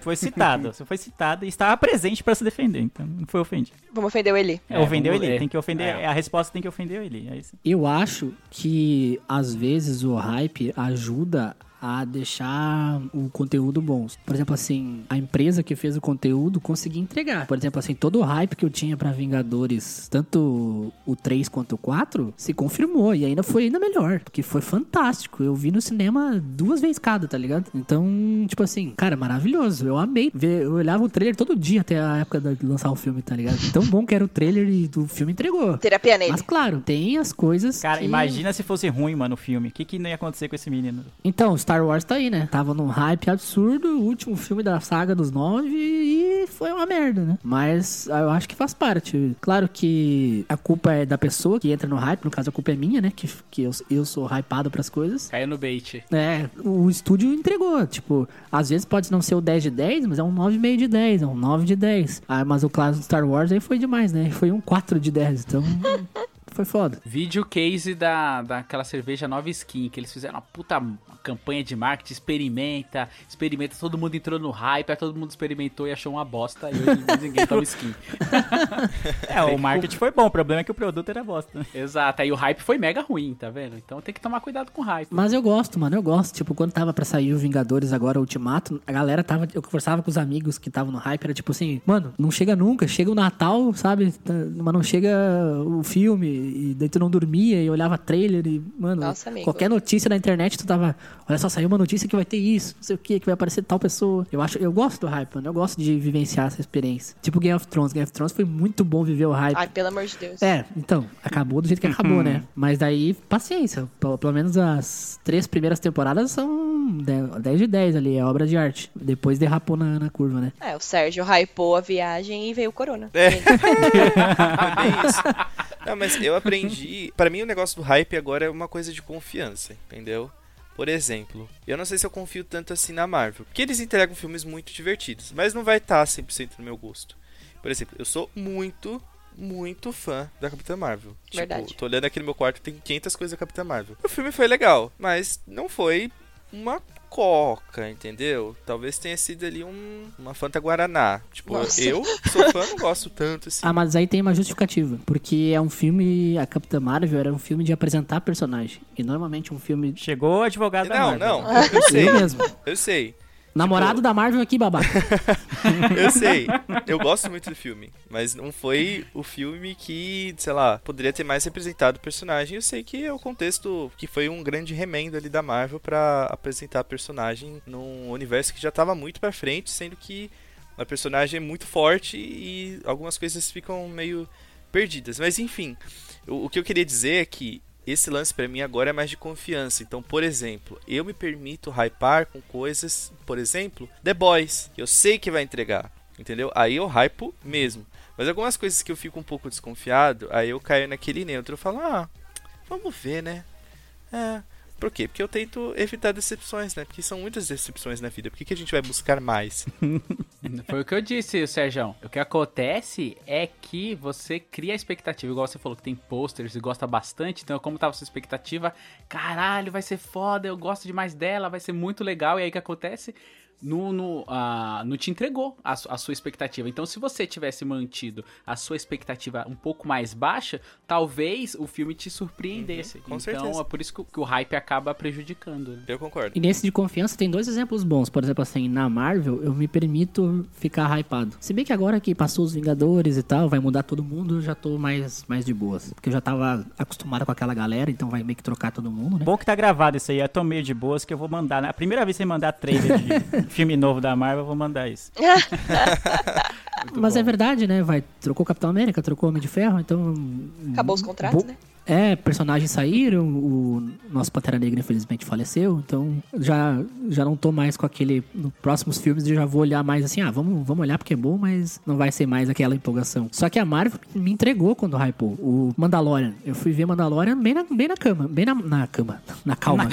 Foi citado, você foi citado e estava presente para se defender, então não foi ofendido. Vamos ofender o Eli. É, É, ofendeu vamos ele, ver. tem que ofender, É. a resposta tem que ofender ele. É isso. Eu acho que às vezes o hype ajuda a deixar o conteúdo bom. Por exemplo, assim, a empresa que fez o conteúdo conseguiu entregar. Por exemplo, assim, todo o hype que eu tinha pra Vingadores, tanto o 3 quanto o 4, se confirmou e ainda foi ainda melhor, porque foi fantástico. Eu vi no cinema duas vezes cada, tá ligado? Então, tipo assim, cara, maravilhoso. Eu amei ver, eu olhava o trailer todo dia até a época de lançar o filme, tá ligado? Tão bom que era o trailer e o filme entregou. Terapia nele. Mas claro, tem as coisas. Cara, que- imagina se fosse ruim, mano, o filme. O que, que não ia acontecer com esse menino? Então, Star Wars tá aí, né? Tava num hype absurdo, o último filme da saga dos nove e foi uma merda, né? Mas ah, eu acho que faz parte. Claro que a culpa é da pessoa que entra no hype, no caso a culpa é minha, né? Que, que eu, eu sou hypado pras coisas. Caiu no bait. É, o estúdio entregou. Tipo, às vezes pode não ser o 10 de 10, mas é um 9,5 de 10, é um 9 de 10. Ah, mas o clássico Star Wars aí foi demais, né? Foi um 4 de 10, então foi foda. Vídeo case da, daquela cerveja Nova Skin, que eles fizeram uma puta campanha de marketing, experimenta, experimenta, todo mundo entrou no hype, aí todo mundo experimentou e achou uma bosta, e hoje ninguém toma skin. É, o marketing foi bom, o problema é que o produto era bosta. né? Exato, aí o hype foi mega ruim, tá vendo? Então tem que tomar cuidado com o hype. Mas eu gosto, mano, eu gosto. Tipo, quando tava pra sair o Vingadores agora, o Ultimato, a galera tava. Eu conversava com os amigos que estavam no hype, era tipo assim, mano, não chega nunca, chega o Natal, sabe? Mas não chega o filme, e daí tu não dormia e olhava trailer e, mano, Nossa, qualquer notícia na internet tu tava. Olha só, saiu uma notícia que vai ter isso, não sei o que, que vai aparecer tal pessoa. Eu acho, eu gosto do hype, mano. Eu gosto de vivenciar essa experiência. Tipo Game of Thrones. Game of Thrones foi muito bom viver o hype. Ai, pelo amor de Deus. É, então, acabou do jeito que acabou, né? Mas daí, paciência. Pelo, pelo menos as três primeiras temporadas são de- 10 de 10 ali, é obra de arte. Depois derrapou na, na curva, né? É, o Sérgio hypou a viagem e veio o Corona. É. É isso. Não, mas eu aprendi. Pra mim, o negócio do hype agora é uma coisa de confiança, entendeu? Por exemplo, eu não sei se eu confio tanto assim na Marvel. Porque eles entregam filmes muito divertidos, mas não vai estar 100% no meu gosto. Por exemplo, eu sou muito, muito fã da Capitã Marvel. Verdade. Tipo, tô olhando aqui no meu quarto, tem 500 coisas da Capitã Marvel. O filme foi legal, mas não foi uma coca, entendeu? Talvez tenha sido ali um, uma Fanta Guaraná. Tipo, Nossa. eu sou fã, não gosto tanto assim. Ah, mas aí tem uma justificativa. Porque é um filme. A Capitã Marvel era um filme de apresentar personagem. E normalmente um filme. Chegou o advogado da Não, Marvel. não, eu sei, Eu mesmo. eu sei. Namorado da Marvel aqui, babaca. Eu sei. Eu gosto muito do filme, mas não foi o filme que, sei lá, poderia ter mais representado o personagem. Eu sei que é o contexto que foi um grande remendo ali da Marvel pra apresentar a personagem num universo que já tava muito pra frente, sendo que a personagem é muito forte e algumas coisas ficam meio perdidas. Mas enfim, o, o que eu queria dizer é que esse lance pra mim agora é mais de confiança. Então, por exemplo, eu me permito hypar com coisas, por exemplo, The Boys, eu sei que vai entregar, entendeu? Aí eu hypo mesmo. Mas algumas coisas que eu fico um pouco desconfiado, aí eu caio naquele neutro. Eu falo, ah, vamos ver, né? É. Por quê? Porque eu tento evitar decepções, né? Porque são muitas decepções na vida. Por que, que a gente vai buscar mais? Foi o que eu disse, Sérgio. O que acontece é que você cria a expectativa, igual você falou que tem posters e gosta bastante, então como tava sua expectativa, caralho, vai ser foda, eu gosto demais dela, vai ser muito legal, e aí o que acontece? No, no, ah, não te entregou a, a sua expectativa. Então, se você tivesse mantido a sua expectativa um pouco mais baixa, talvez o filme te surpreendesse. Uhum, com então, certeza. é por isso que, o- que o hype acaba prejudicando. né? Eu concordo. E nesse de confiança tem dois exemplos bons. Por exemplo, assim, na Marvel eu me permito ficar hypado. Se bem que agora que passou os Vingadores e tal, vai mudar todo mundo, eu já tô mais, mais de boas. Porque eu já tava acostumado com aquela galera, então vai meio que trocar todo mundo, né? Bom que tá gravado isso aí, eu tô meio de boas que eu vou mandar. né? A primeira vez que você mandar trailer de filme novo da Marvel, eu vou mandar isso. Mas é verdade, né? Vai, trocou o Capitão América, trocou o Homem de Ferro, então. Acabou os contratos, Bo- né? É, personagens saíram, o nosso Pantera Negra infelizmente faleceu, então já, já não tô mais com aquele. Nos próximos filmes eu já vou olhar mais assim, ah, vamos, vamos olhar porque é bom, mas não vai ser mais aquela empolgação. Só que a Marvel me entregou quando hypou. O Mandalorian, eu fui ver Mandalorian bem na, bem na cama, bem na, na cama, na calma.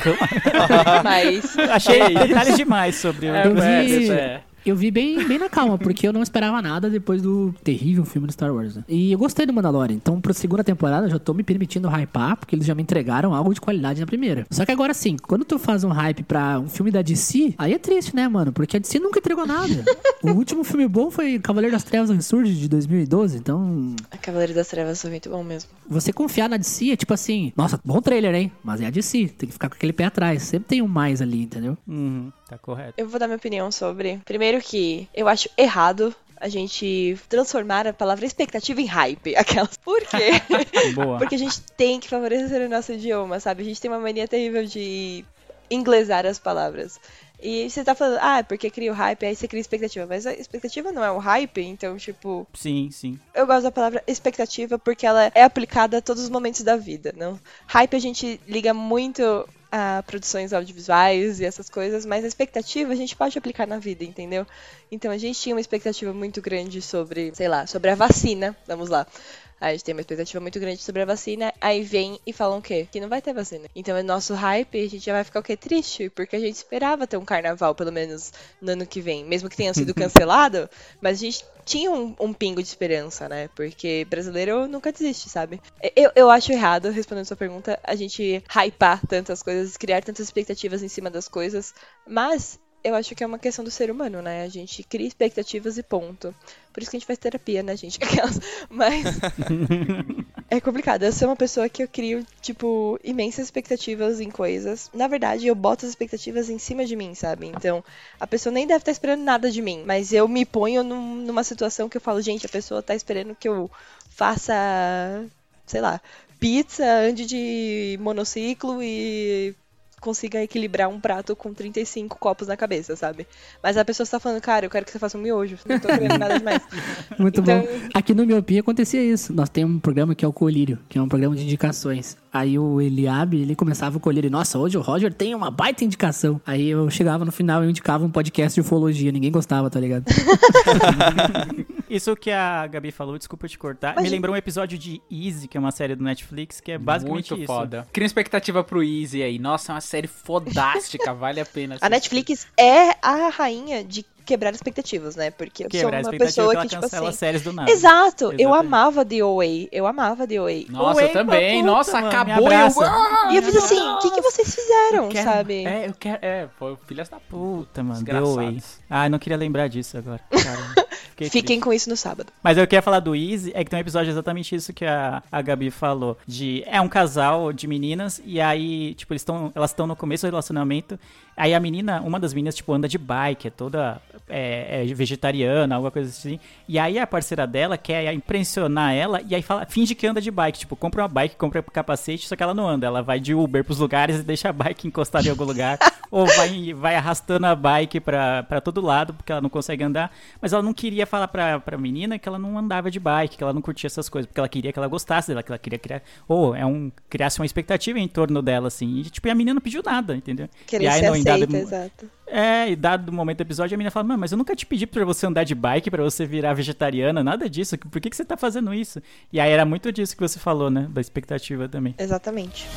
Mas Achei detalhes demais sobre o Eu vi, é. Eu vi bem, bem na calma, porque eu não esperava nada depois do terrível filme do Star Wars. né? E eu gostei do Mandalorian. Então, pra segunda temporada, eu já tô me permitindo hypar, porque eles já me entregaram algo de qualidade na primeira. Só que agora sim, quando tu faz um hype pra um filme da DC, aí é triste, né, mano? Porque a DC nunca entregou nada. o último filme bom foi Cavaleiro das Trevas Ressurge de 2012. Então, a Cavaleiro das Trevas foi muito bom mesmo. você confiar na DC é tipo assim, nossa, bom trailer, hein? Mas é a DC, tem que ficar com aquele pé atrás. Sempre tem um mais ali, entendeu? Uhum, tá correto. Eu vou dar minha opinião sobre. Primeiro que eu acho errado a gente transformar a palavra expectativa em hype. Aquelas. Por quê? Boa. Porque a gente tem que favorecer o nosso idioma, sabe? A gente tem uma mania terrível de inglesar as palavras. E você tá falando, ah, porque cria o hype, aí você cria expectativa. Mas a expectativa não é o hype, então, tipo, Sim, sim. eu gosto da palavra expectativa porque ela é aplicada a todos os momentos da vida, não? Hype a gente liga muito a produções audiovisuais e essas coisas, mas a expectativa a gente pode aplicar na vida, entendeu? Então a gente tinha uma expectativa muito grande sobre, sei lá, sobre a vacina, vamos lá. A gente tem uma expectativa muito grande sobre a vacina, aí vem e falam o quê? Que não vai ter vacina. Então é nosso hype, a gente já vai ficar o quê? Triste, porque a gente esperava ter um carnaval, pelo menos, no ano que vem. Mesmo que tenha sido cancelado, mas a gente tinha um, um pingo de esperança, né? Porque brasileiro nunca desiste, sabe? Eu, eu acho errado, respondendo sua pergunta, a gente hypar tantas coisas, criar tantas expectativas em cima das coisas, mas eu acho que é uma questão do ser humano, né? A gente cria expectativas e ponto. Por isso que a gente faz terapia, né, gente? Aquelas. Mas. é complicado. Eu sou uma pessoa que eu crio, tipo, imensas expectativas em coisas. Na verdade, eu boto as expectativas em cima de mim, sabe? Então, a pessoa nem deve estar esperando nada de mim. Mas eu me ponho num- numa situação que eu falo, gente, a pessoa tá esperando que eu faça. Sei lá. Pizza, ande de monociclo e consiga equilibrar um prato com 35 copos na cabeça, sabe? Mas a pessoa está falando, cara, eu quero que você faça um miojo, não tô querendo nada demais. Muito Então- bom. Aqui no Miopia acontecia isso. Nós temos um programa que é o Colírio, que é um programa de indicações. Aí o Eliabe, ele começava o Colírio. Nossa, hoje o Roger tem uma baita indicação. Aí eu chegava no final e indicava um podcast de ufologia. Ninguém gostava, tá ligado? Isso que a Gabi falou, desculpa te cortar, Mas- me lembrou um episódio de Easy, que é uma série do Netflix, que é basicamente Muito isso. foda. Cria expectativa pro Easy aí. Nossa, é uma série fodástica, vale a pena. A assistir. Netflix é a rainha de quebrar expectativas, né? Porque eu sou Quebrar a uma pessoa que que, tipo cancela assim. séries do nada. Exato, eu Exatamente. amava The OA. Eu amava The OA. Nossa, eu também. puta, Nossa, mano, acabou. Eu... E eu fiz assim, o que, que vocês fizeram, Eu quero- sabe? É, eu quero. É, foi filhas da puta. Mano, deu aí. Ah, eu não queria lembrar disso agora. Caramba. Fiquei Fiquem triste. com isso no sábado. Mas eu queria falar do Easy, é que tem um episódio exatamente isso que a, a Gabi falou. De. É um casal de meninas, e aí, tipo, eles estão. Elas estão no começo do relacionamento. Aí a menina, uma das meninas, tipo, anda de bike, é toda é, é vegetariana, alguma coisa assim. E aí a parceira dela quer impressionar ela e aí fala, finge que anda de bike. Tipo, compra uma bike, compra um capacete, só que ela não anda. Ela vai de Uber pros lugares e deixa a bike encostada em algum lugar. ou vai, vai arrastando a bike pra, pra todo lado, porque ela não consegue andar. Mas ela não queria falar pra, pra menina que ela não andava de bike, que ela não curtia essas coisas, porque ela queria que ela gostasse dela, que ela queria criar. Ou é um, criasse uma expectativa em torno dela, assim. E, tipo, e a menina não pediu nada, entendeu? Querer e aí, ser não, em dado exato. é, e dado o momento do episódio, a menina fala, mas eu nunca te pedi pra você andar de bike, pra você virar vegetariana, nada disso. Por que, que você tá fazendo isso? E aí era muito disso que você falou, né? Da expectativa também. Exatamente.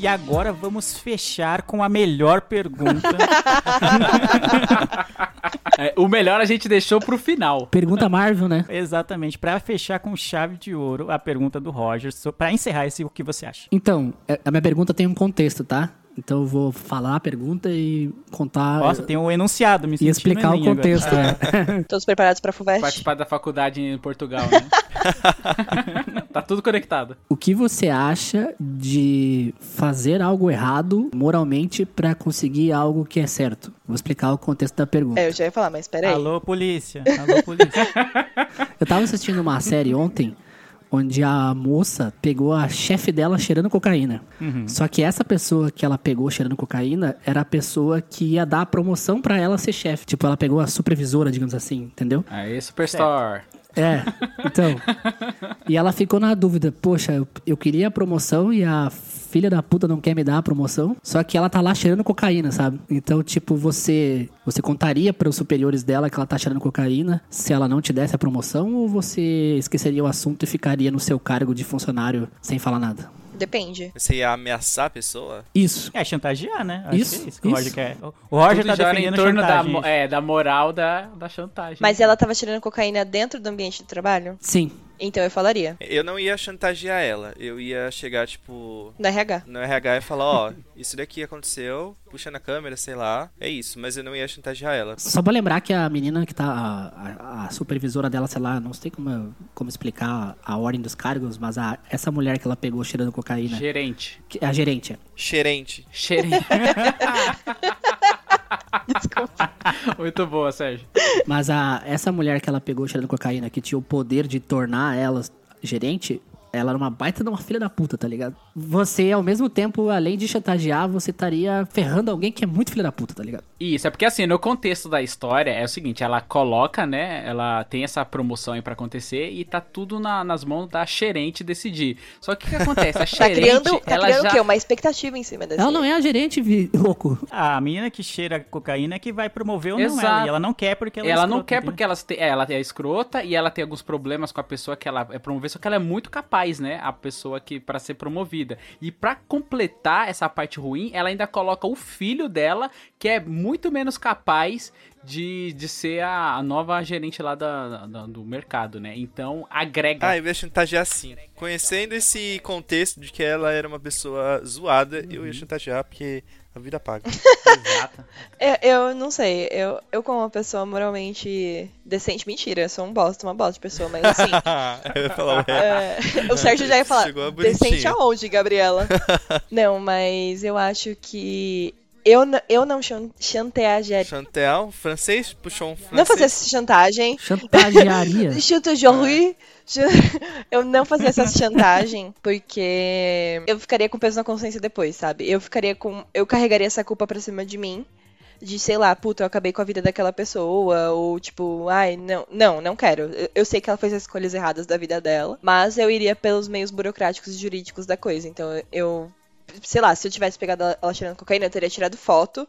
E agora vamos fechar com a melhor pergunta. É, o melhor a gente deixou pro final. Pergunta Marvel, né? Exatamente, pra fechar com chave de ouro a pergunta do Roger, pra encerrar esse o que você acha. Então, é- a minha pergunta tem um contexto, tá? Então eu vou falar a pergunta e contar Nossa, tem um enunciado, me e explicar o agora. contexto. é. Todos preparados pra FUVEST? Participar da faculdade em Portugal, né? tá tudo conectado. O que você acha de fazer algo errado moralmente pra conseguir algo que é certo? Vou explicar o contexto da pergunta. É, eu já ia falar, mas peraí. Alô, polícia. Alô, polícia. Eu tava assistindo uma série ontem onde a moça pegou a chefe dela cheirando cocaína. Só que essa pessoa que ela pegou cheirando cocaína era a pessoa que ia dar a promoção pra ela ser chefe. Tipo, ela pegou a supervisora, digamos assim, entendeu? Aí, Superstore. É, então. e ela ficou na dúvida, poxa, eu, eu queria a promoção e a filha da puta não quer me dar a promoção, só que ela tá lá cheirando cocaína, sabe? Então, tipo, você você contaria para os superiores dela que ela tá cheirando cocaína se ela não te desse a promoção ou você esqueceria o assunto e ficaria no seu cargo de funcionário sem falar nada? Depende. Você ia ameaçar a pessoa? Isso. É chantagear, né? Acho Isso, que é isso que o Roger isso. quer. O Roger Tudo tá gira em defendendo torno da, chantagem. mo- é, da moral da, da chantagem. Mas ela tava tirando cocaína dentro do ambiente de trabalho? Sim. Então eu falaria. Eu não ia chantagear ela. Eu ia chegar, tipo, No RH. no RH e falar, ó, isso daqui aconteceu, puxa na câmera, sei lá. É isso, mas eu não ia chantagear ela. Só pra lembrar que a menina que tá. A, a- a supervisora dela, sei lá, não sei como, como explicar a ordem dos cargos, mas a, essa mulher que ela pegou cheirando cocaína. Gerente. que- A gerente. Xerente. Gerente. Desculpa. Muito boa, Sérgio. Mas a, essa mulher que ela pegou cheirando cocaína, que tinha o poder de tornar ela gerente, ela era uma baita de uma filha da puta, tá ligado? Você, ao mesmo tempo, além de chantagear, você estaria ferrando alguém que é muito filha da puta, tá ligado? Isso, é porque assim, no contexto da história, é o seguinte, ela coloca, né, ela tem essa promoção aí pra acontecer e tá tudo na- nas mãos da gerente decidir. Só que o que acontece? A Tá gerente, criando, tá ela criando já... o quê? Uma expectativa em cima desse. Ela não é a gerente, vi- louco. A menina que cheira cocaína é que vai promover ou não ela. Exato. E ela não quer porque ela, é Ela não escrota, quer entendeu? porque ela, te- é, ela é escrota e ela tem alguns problemas com a pessoa que ela é promover, só que ela é muito capaz, né? A pessoa que para ser promovida. E pra completar essa parte ruim, ela ainda coloca o filho dela, que é muito menos capaz de, de ser a, a nova gerente lá da, da- do mercado, né? Então agrega. Ah, eu ia chantagear sim. Conhecendo esse contexto de que ela era uma pessoa zoada, eu ia chantagear porque A vida paga. Exato. Eu, eu não sei, eu, eu como uma pessoa moralmente decente, mentira, eu sou um bosta, uma bosta de pessoa, mas assim. Eu ia falar, é, o Sérgio já ia falar, decente aonde, Gabriela? não, mas eu acho que eu, eu não chantagearia. Chantel, francês, puxou um francês. Não fazer essa chantagem. Chantagearia. Chuto Jorri. Eu não fazia essa chantagem porque eu ficaria com peso na consciência depois, sabe? Eu ficaria com. Eu carregaria essa culpa pra cima de mim. De, sei lá, puta, eu acabei com a vida daquela pessoa, ou tipo, ai, não, não, não quero. Eu, eu sei que ela fez as escolhas erradas da vida dela, mas eu iria pelos meios burocráticos e jurídicos da coisa. Então eu, sei lá, se eu tivesse pegado ela, cheirando cocaína, eu teria tirado foto,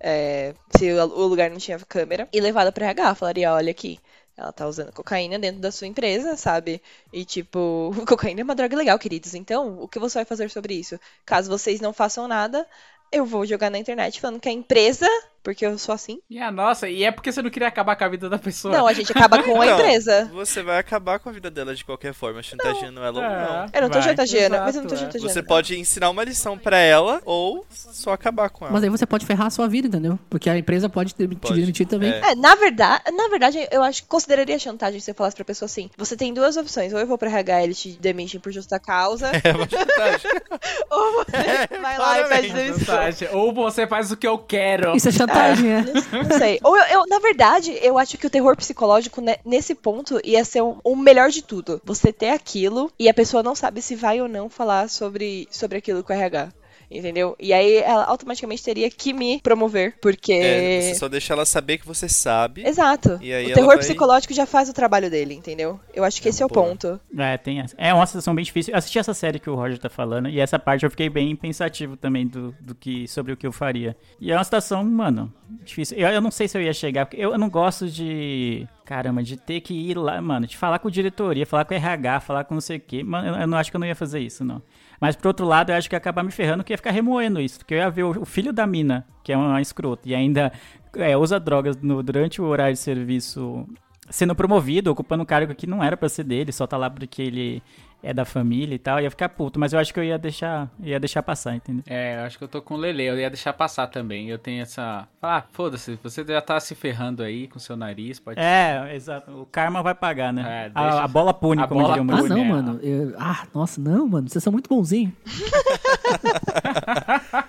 é, se o lugar não tinha câmera, e levado pra RH. Falaria, olha aqui, ela tá usando cocaína dentro da sua empresa, sabe? E tipo, cocaína é uma droga legal, queridos. Então, o que você vai fazer sobre isso? Caso vocês não façam nada, eu vou jogar na internet falando que a empresa, porque eu sou assim. E a nossa, e é porque você não queria acabar com a vida da pessoa. Não, a gente acaba com a Não, empresa. Você vai acabar com a vida dela de qualquer forma, chantageando ela ou não. Eu não tô vai. chantageando, mas eu não tô é. chantageando. Você pode ensinar uma lição pra ela ou só acabar com ela. Mas aí você pode ferrar a sua vida, entendeu? Porque a empresa pode te Pode. demitir também. É. É, na verdade, na verdade, eu acho que consideraria chantagem se eu falasse pra pessoa assim: você tem duas opções, ou eu vou pra RH e eles te demitem por justa causa, É uma chantagem. ou você vai lá e pede demissão. Ou você faz o que eu quero. Isso é chantagem, é. Não sei. Ou eu, eu- na verdade, eu acho que o terror psicológico ne- nesse ponto ia ser o, o melhor de tudo. Você ter aquilo e a pessoa não sabe se vai ou não falar sobre, sobre aquilo com o RH. Entendeu? E aí ela automaticamente teria que me promover, porque. É, você só deixa ela saber que você sabe. Exato. E aí o terror vai- psicológico já faz o trabalho dele, entendeu? Eu acho que esse é o ponto. É, tem essa. É uma situação bem difícil. Eu assisti essa série que o Roger tá falando, e essa parte eu fiquei bem pensativo também do, do que, sobre o que eu faria. E é uma situação, mano, difícil. Eu, eu não sei se eu ia chegar, porque eu, eu não gosto de. Caramba, de ter que ir lá, mano, de falar com diretoria, falar com RH, falar com não sei o quê. Mano, eu, eu não acho que eu não ia fazer isso, não. Mas por outro lado, eu acho que ia acabar me ferrando, que ia ficar remoendo isso. Porque eu ia ver o, filho da mina, que é uma escrota, e ainda é, usa drogas no- durante o horário de serviço sendo promovido, ocupando um cargo que não era pra ser dele, só tá lá porque ele é da família e tal, ia ficar puto, mas eu acho que eu ia deixar, ia deixar passar, entendeu? É, eu acho que eu tô com o Lele, eu ia deixar passar também. Eu tenho essa. Ah, foda-se, você já tá se ferrando aí com seu nariz, pode É, exato. O karma vai pagar, né? É, deixa- a, a bola pune, a como bola diria o Ah, Maurício. não, né? mano. Eu- ah, nossa, não, mano. Vocês são muito bonzinhos.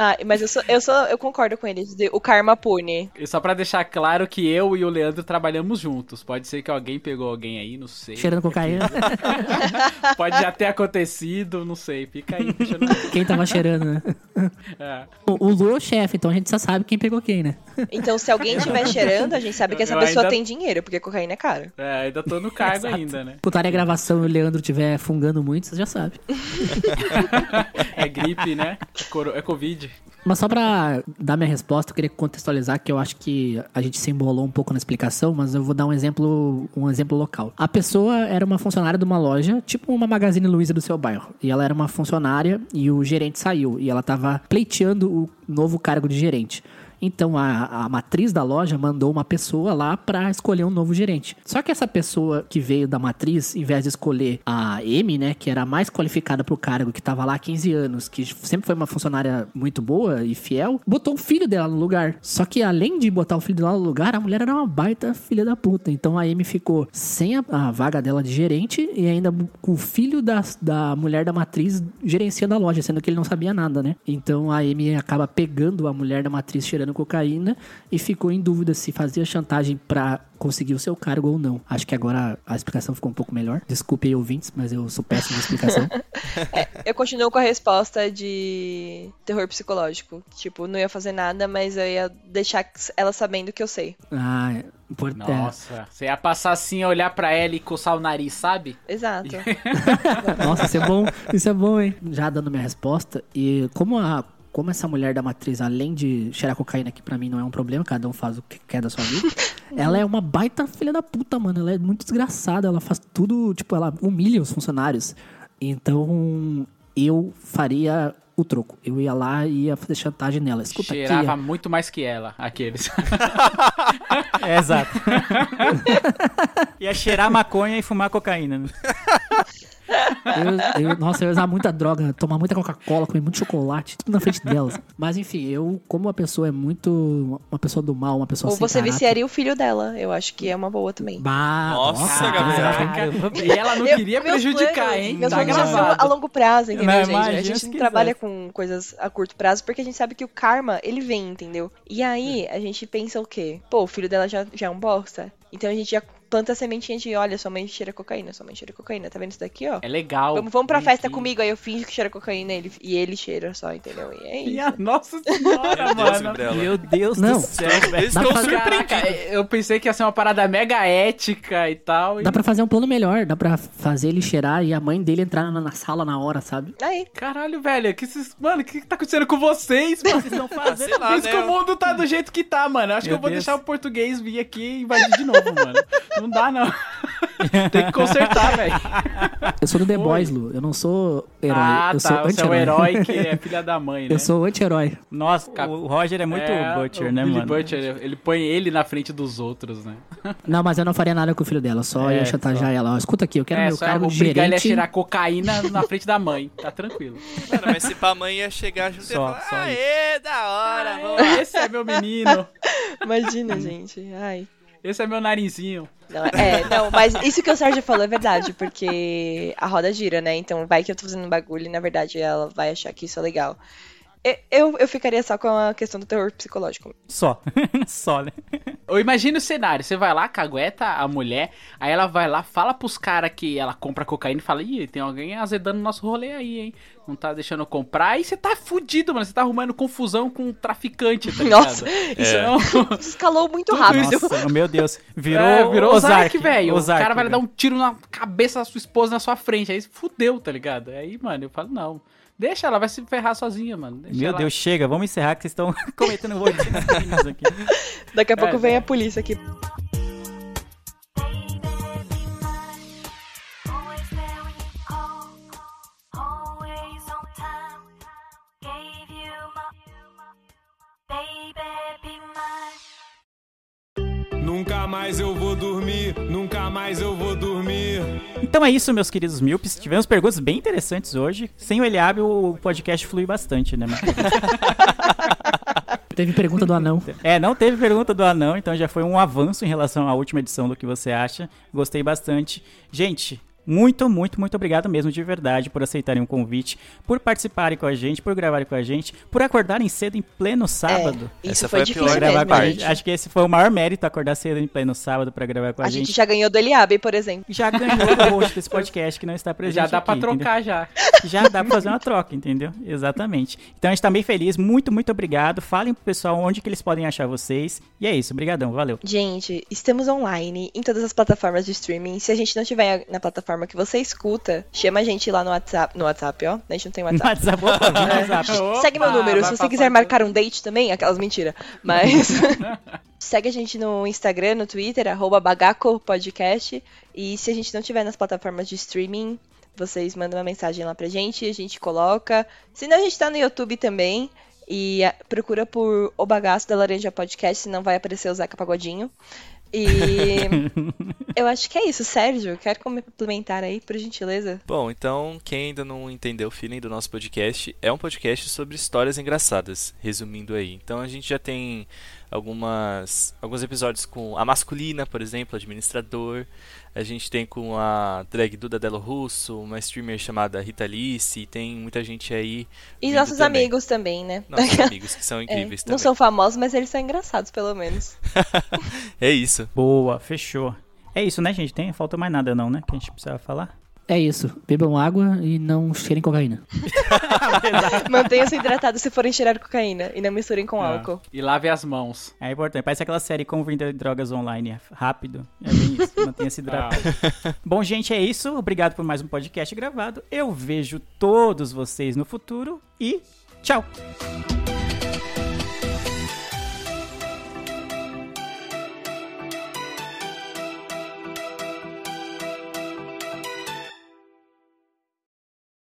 Ah, mas eu sou, eu sou, eu concordo com eles. de- O karma pune. E só pra deixar claro que eu e o Leandro trabalhamos juntos. Pode ser que alguém pegou alguém aí, não sei. Cheirando cocaína. Pode já ter acontecido, não sei. Fica aí, no... Quem tava cheirando, né? É. O, o Lu é o chefe, então a gente já sabe quem pegou quem, né? Então, se alguém estiver cheirando, a gente sabe que essa Eu pessoa ainda- tem dinheiro, porque cocaína é caro. É, ainda tô no cargo ainda, né? Putarem a gravação e o Leandro estiver fungando muito, você já sabe. É gripe, né? É É Covid. Mas só pra dar minha resposta, eu queria contextualizar que eu acho que a gente se embolou um pouco na explicação, mas eu vou dar um exemplo, um exemplo local. A pessoa era uma funcionária de uma loja, tipo uma Magazine Luiza do seu bairro. E ela era uma funcionária e o gerente saiu. E ela tava pleiteando o novo cargo de gerente. Então a, a matriz da loja mandou uma pessoa lá pra escolher um novo gerente. Só que essa pessoa que veio da matriz, em vez de escolher a M, né, que era a mais qualificada pro cargo, que tava lá há 15 anos, que sempre foi uma funcionária muito boa e fiel, botou o filho dela no lugar. Só que além de botar o filho dela no lugar, a mulher era uma baita filha da puta. Então a M ficou sem a, a vaga dela de gerente e ainda com o filho da, da mulher da matriz gerenciando a loja, sendo que ele não sabia nada, né? Então a Amy acaba pegando a mulher da matriz cheirando cocaína e ficou em dúvida se fazia chantagem pra conseguir o seu cargo ou não. Acho que agora a explicação ficou um pouco melhor. Desculpe aí, ouvintes, mas eu sou péssimo na explicação. Eu continuo com a resposta de terror psicológico. Tipo, não ia fazer nada, mas eu ia deixar ela sabendo que eu sei. ah, é importante. Nossa, você ia passar assim, olhar pra ela e coçar o nariz, sabe? Exato. Nossa, isso é bom, isso é bom, hein? Já dando minha resposta, e como a como essa mulher da matriz, além de cheirar cocaína, que pra mim não é um problema, cada um faz o que quer da sua vida, ela é uma baita filha da puta, mano. Ela é muito desgraçada, ela faz tudo, tipo, ela humilha os funcionários. Então, eu faria o troco. Eu ia lá e ia fazer chantagem nela. Escuta Cheirava aqui. muito mais que ela, aqueles. É, exato. Ia cheirar maconha e fumar cocaína. né? Eu, eu- nossa, eu ia usar muita droga, tomar muita Coca-Cola, comer muito chocolate, tudo na frente delas. Mas enfim, eu, como uma pessoa é muito. Uma pessoa do mal, uma pessoa Ou sem você caráter- viciaria o filho dela. Eu acho que é uma boa também. Bah, Nossa, Gabriel. Caraca, e ela não Eu- queria meus prejudicar, planos- hein? Meus Tá gravado. a longo prazo, entendeu, Não, gente? a gente não quiser. trabalha com coisas a curto prazo porque a gente sabe que o karma, ele vem, entendeu? E aí, a gente pensa o quê? Pô, o filho dela já, já é um bosta. Então a gente já planta a sementinha de, olha, sua mãe cheira cocaína, sua mãe cheira cocaína. Tá vendo isso daqui, ó? É legal. Vamos, vamos pra festa comigo, aí eu finjo que cheira cocaína ele, e ele cheira só, entendeu? E é isso. Minha Nossa senhora, Meu Deus, mano. Meu Deus Não. do céu, velho. Fazer- surpreendidos. Caraca, eu pensei que ia ser uma parada mega ética e tal. e- Dá pra fazer um plano melhor, dá pra fazer ele cheirar e a mãe dele entrar na, na sala na hora, sabe? Aí, Caralho, velho, que mano, o que, que tá acontecendo com vocês, mano? Vocês estão fazendo sei lá, Por isso né? que o mundo tá do jeito que tá, mano. Acho que Meu eu vou Deus. deixar o português vir aqui e invadir de novo, mano. Não dá, não. Tem que consertar, velho. Eu sou do The Oi. Boys, Lu. Eu não sou herói. Ah, eu tá. sou Você é o herói que é filha da mãe, né? Eu sou anti-herói. Nossa, Cap- o Roger é muito É, butcher, o né, Billy mano? Butcher, ele põe ele na frente dos outros, né? Não, mas eu não faria nada com o filho dela. Só É, ia chantagear ela. Ó, escuta aqui, eu quero é, meu só cargo de obrigar ele a gerente. cheirar cocaína na frente da mãe. Tá tranquilo. Mano, mas se pra mãe ia chegar junto e ia Só- falar, só aê, da hora, vamos Esse é meu menino. imagina, gente. Ai. Esse é meu narizinho. Não, é, não, mas isso que o Sérgio falou é verdade, porque a roda gira, né? Então vai que eu tô fazendo um bagulho e na verdade ela vai achar que isso é legal. E- Eu, eu ficaria só com a questão do terror psicológico. Só. Só, né? Ou imagina o cenário, você vai lá, cagueta a mulher, aí ela vai lá, fala pros caras que ela compra cocaína e fala, ih, tem alguém azedando nosso rolê aí, hein? Não tá deixando eu comprar, aí você tá fudido, mano. Você tá arrumando confusão com um traficante, tá ligado? Nossa, isso Então, escalou muito Tudo rápido. Nossa, meu Deus. Virou, é, virou Ozark, velho. O cara vai velho. dar um tiro na cabeça da sua esposa na sua frente, aí fudeu, tá ligado? Aí, mano, eu falo, não. Deixa ela, vai se ferrar sozinha, mano. Deixa Meu ela- Deus, chega, vamos encerrar que vocês estão cometendo um aqui. Daqui a pouco É, vem a polícia aqui. Nunca mais eu vou dormir, nunca mais eu vou dormir. Então é isso, meus queridos míopes. Tivemos perguntas bem interessantes hoje. Sem o Eliabe, o podcast flui bastante, né? mano? Teve pergunta do anão. É, não teve pergunta do anão, então já foi um avanço em relação à última edição do que você acha. Gostei bastante. Gente, muito, muito, muito obrigado mesmo de verdade por aceitarem o convite, por participarem com a gente, por gravarem com a gente, por acordarem cedo em pleno sábado. É, isso Essa foi foi a difícil gravar mesmo, com a gente. Acho que esse foi o maior mérito, acordar cedo em pleno sábado pra gravar com a, A gente. gente já ganhou do Eliabe, por exemplo. Já ganhou o host desse podcast que não está presente Já dá pra aqui, entendeu? trocar já. já dá pra fazer uma troca, entendeu? Exatamente. Então a gente tá bem feliz, muito, muito obrigado. Falem pro pessoal onde que eles podem achar vocês. E é isso, obrigadão, valeu. Gente, estamos online em todas as plataformas de streaming. Se a gente não tiver na plataforma que você escuta, chama a gente lá no WhatsApp. No WhatsApp, ó. A gente não tem WhatsApp. WhatsApp, opa, no WhatsApp. Opa, Segue meu número. Se você quiser marcar um date também, aquelas mentiras. Mas. Segue a gente no Instagram, no Twitter, arroba Bagaco Podcast. E se a gente não tiver nas plataformas de streaming, vocês mandam uma mensagem lá pra gente, a gente coloca. Se não, a gente tá no YouTube também. E procura por O Bagaço da Laranja Podcast, senão vai aparecer o Zeca Pagodinho. E eu acho que é isso. Sérgio, quer complementar aí, por gentileza? Bom, então, quem ainda não entendeu o feeling do nosso podcast, é um podcast sobre histórias engraçadas, resumindo aí. Então a gente já tem algumas alguns episódios com a masculina, por exemplo, administrador. A gente tem com a drag Duda Delo Russo, uma streamer chamada Rita Alice, e tem muita gente aí. E nossos também. amigos também, né? Nossos amigos, que são É, incríveis não também. são famosos, mas eles são engraçados, pelo menos. É isso. Boa, fechou. É isso, né, gente? Tem, falta mais nada não, né? Que a gente precisava falar. É isso. Bebam água e não cheirem cocaína. Mantenham-se hidratados se forem cheirar cocaína e não misturem com álcool. E lave as mãos. É importante. Parece aquela série Como Vender Drogas Online. É rápido. É bem isso. Mantenha-se hidratado. Bom, gente, é isso. Obrigado por mais um podcast gravado. Eu vejo todos vocês no futuro e tchau!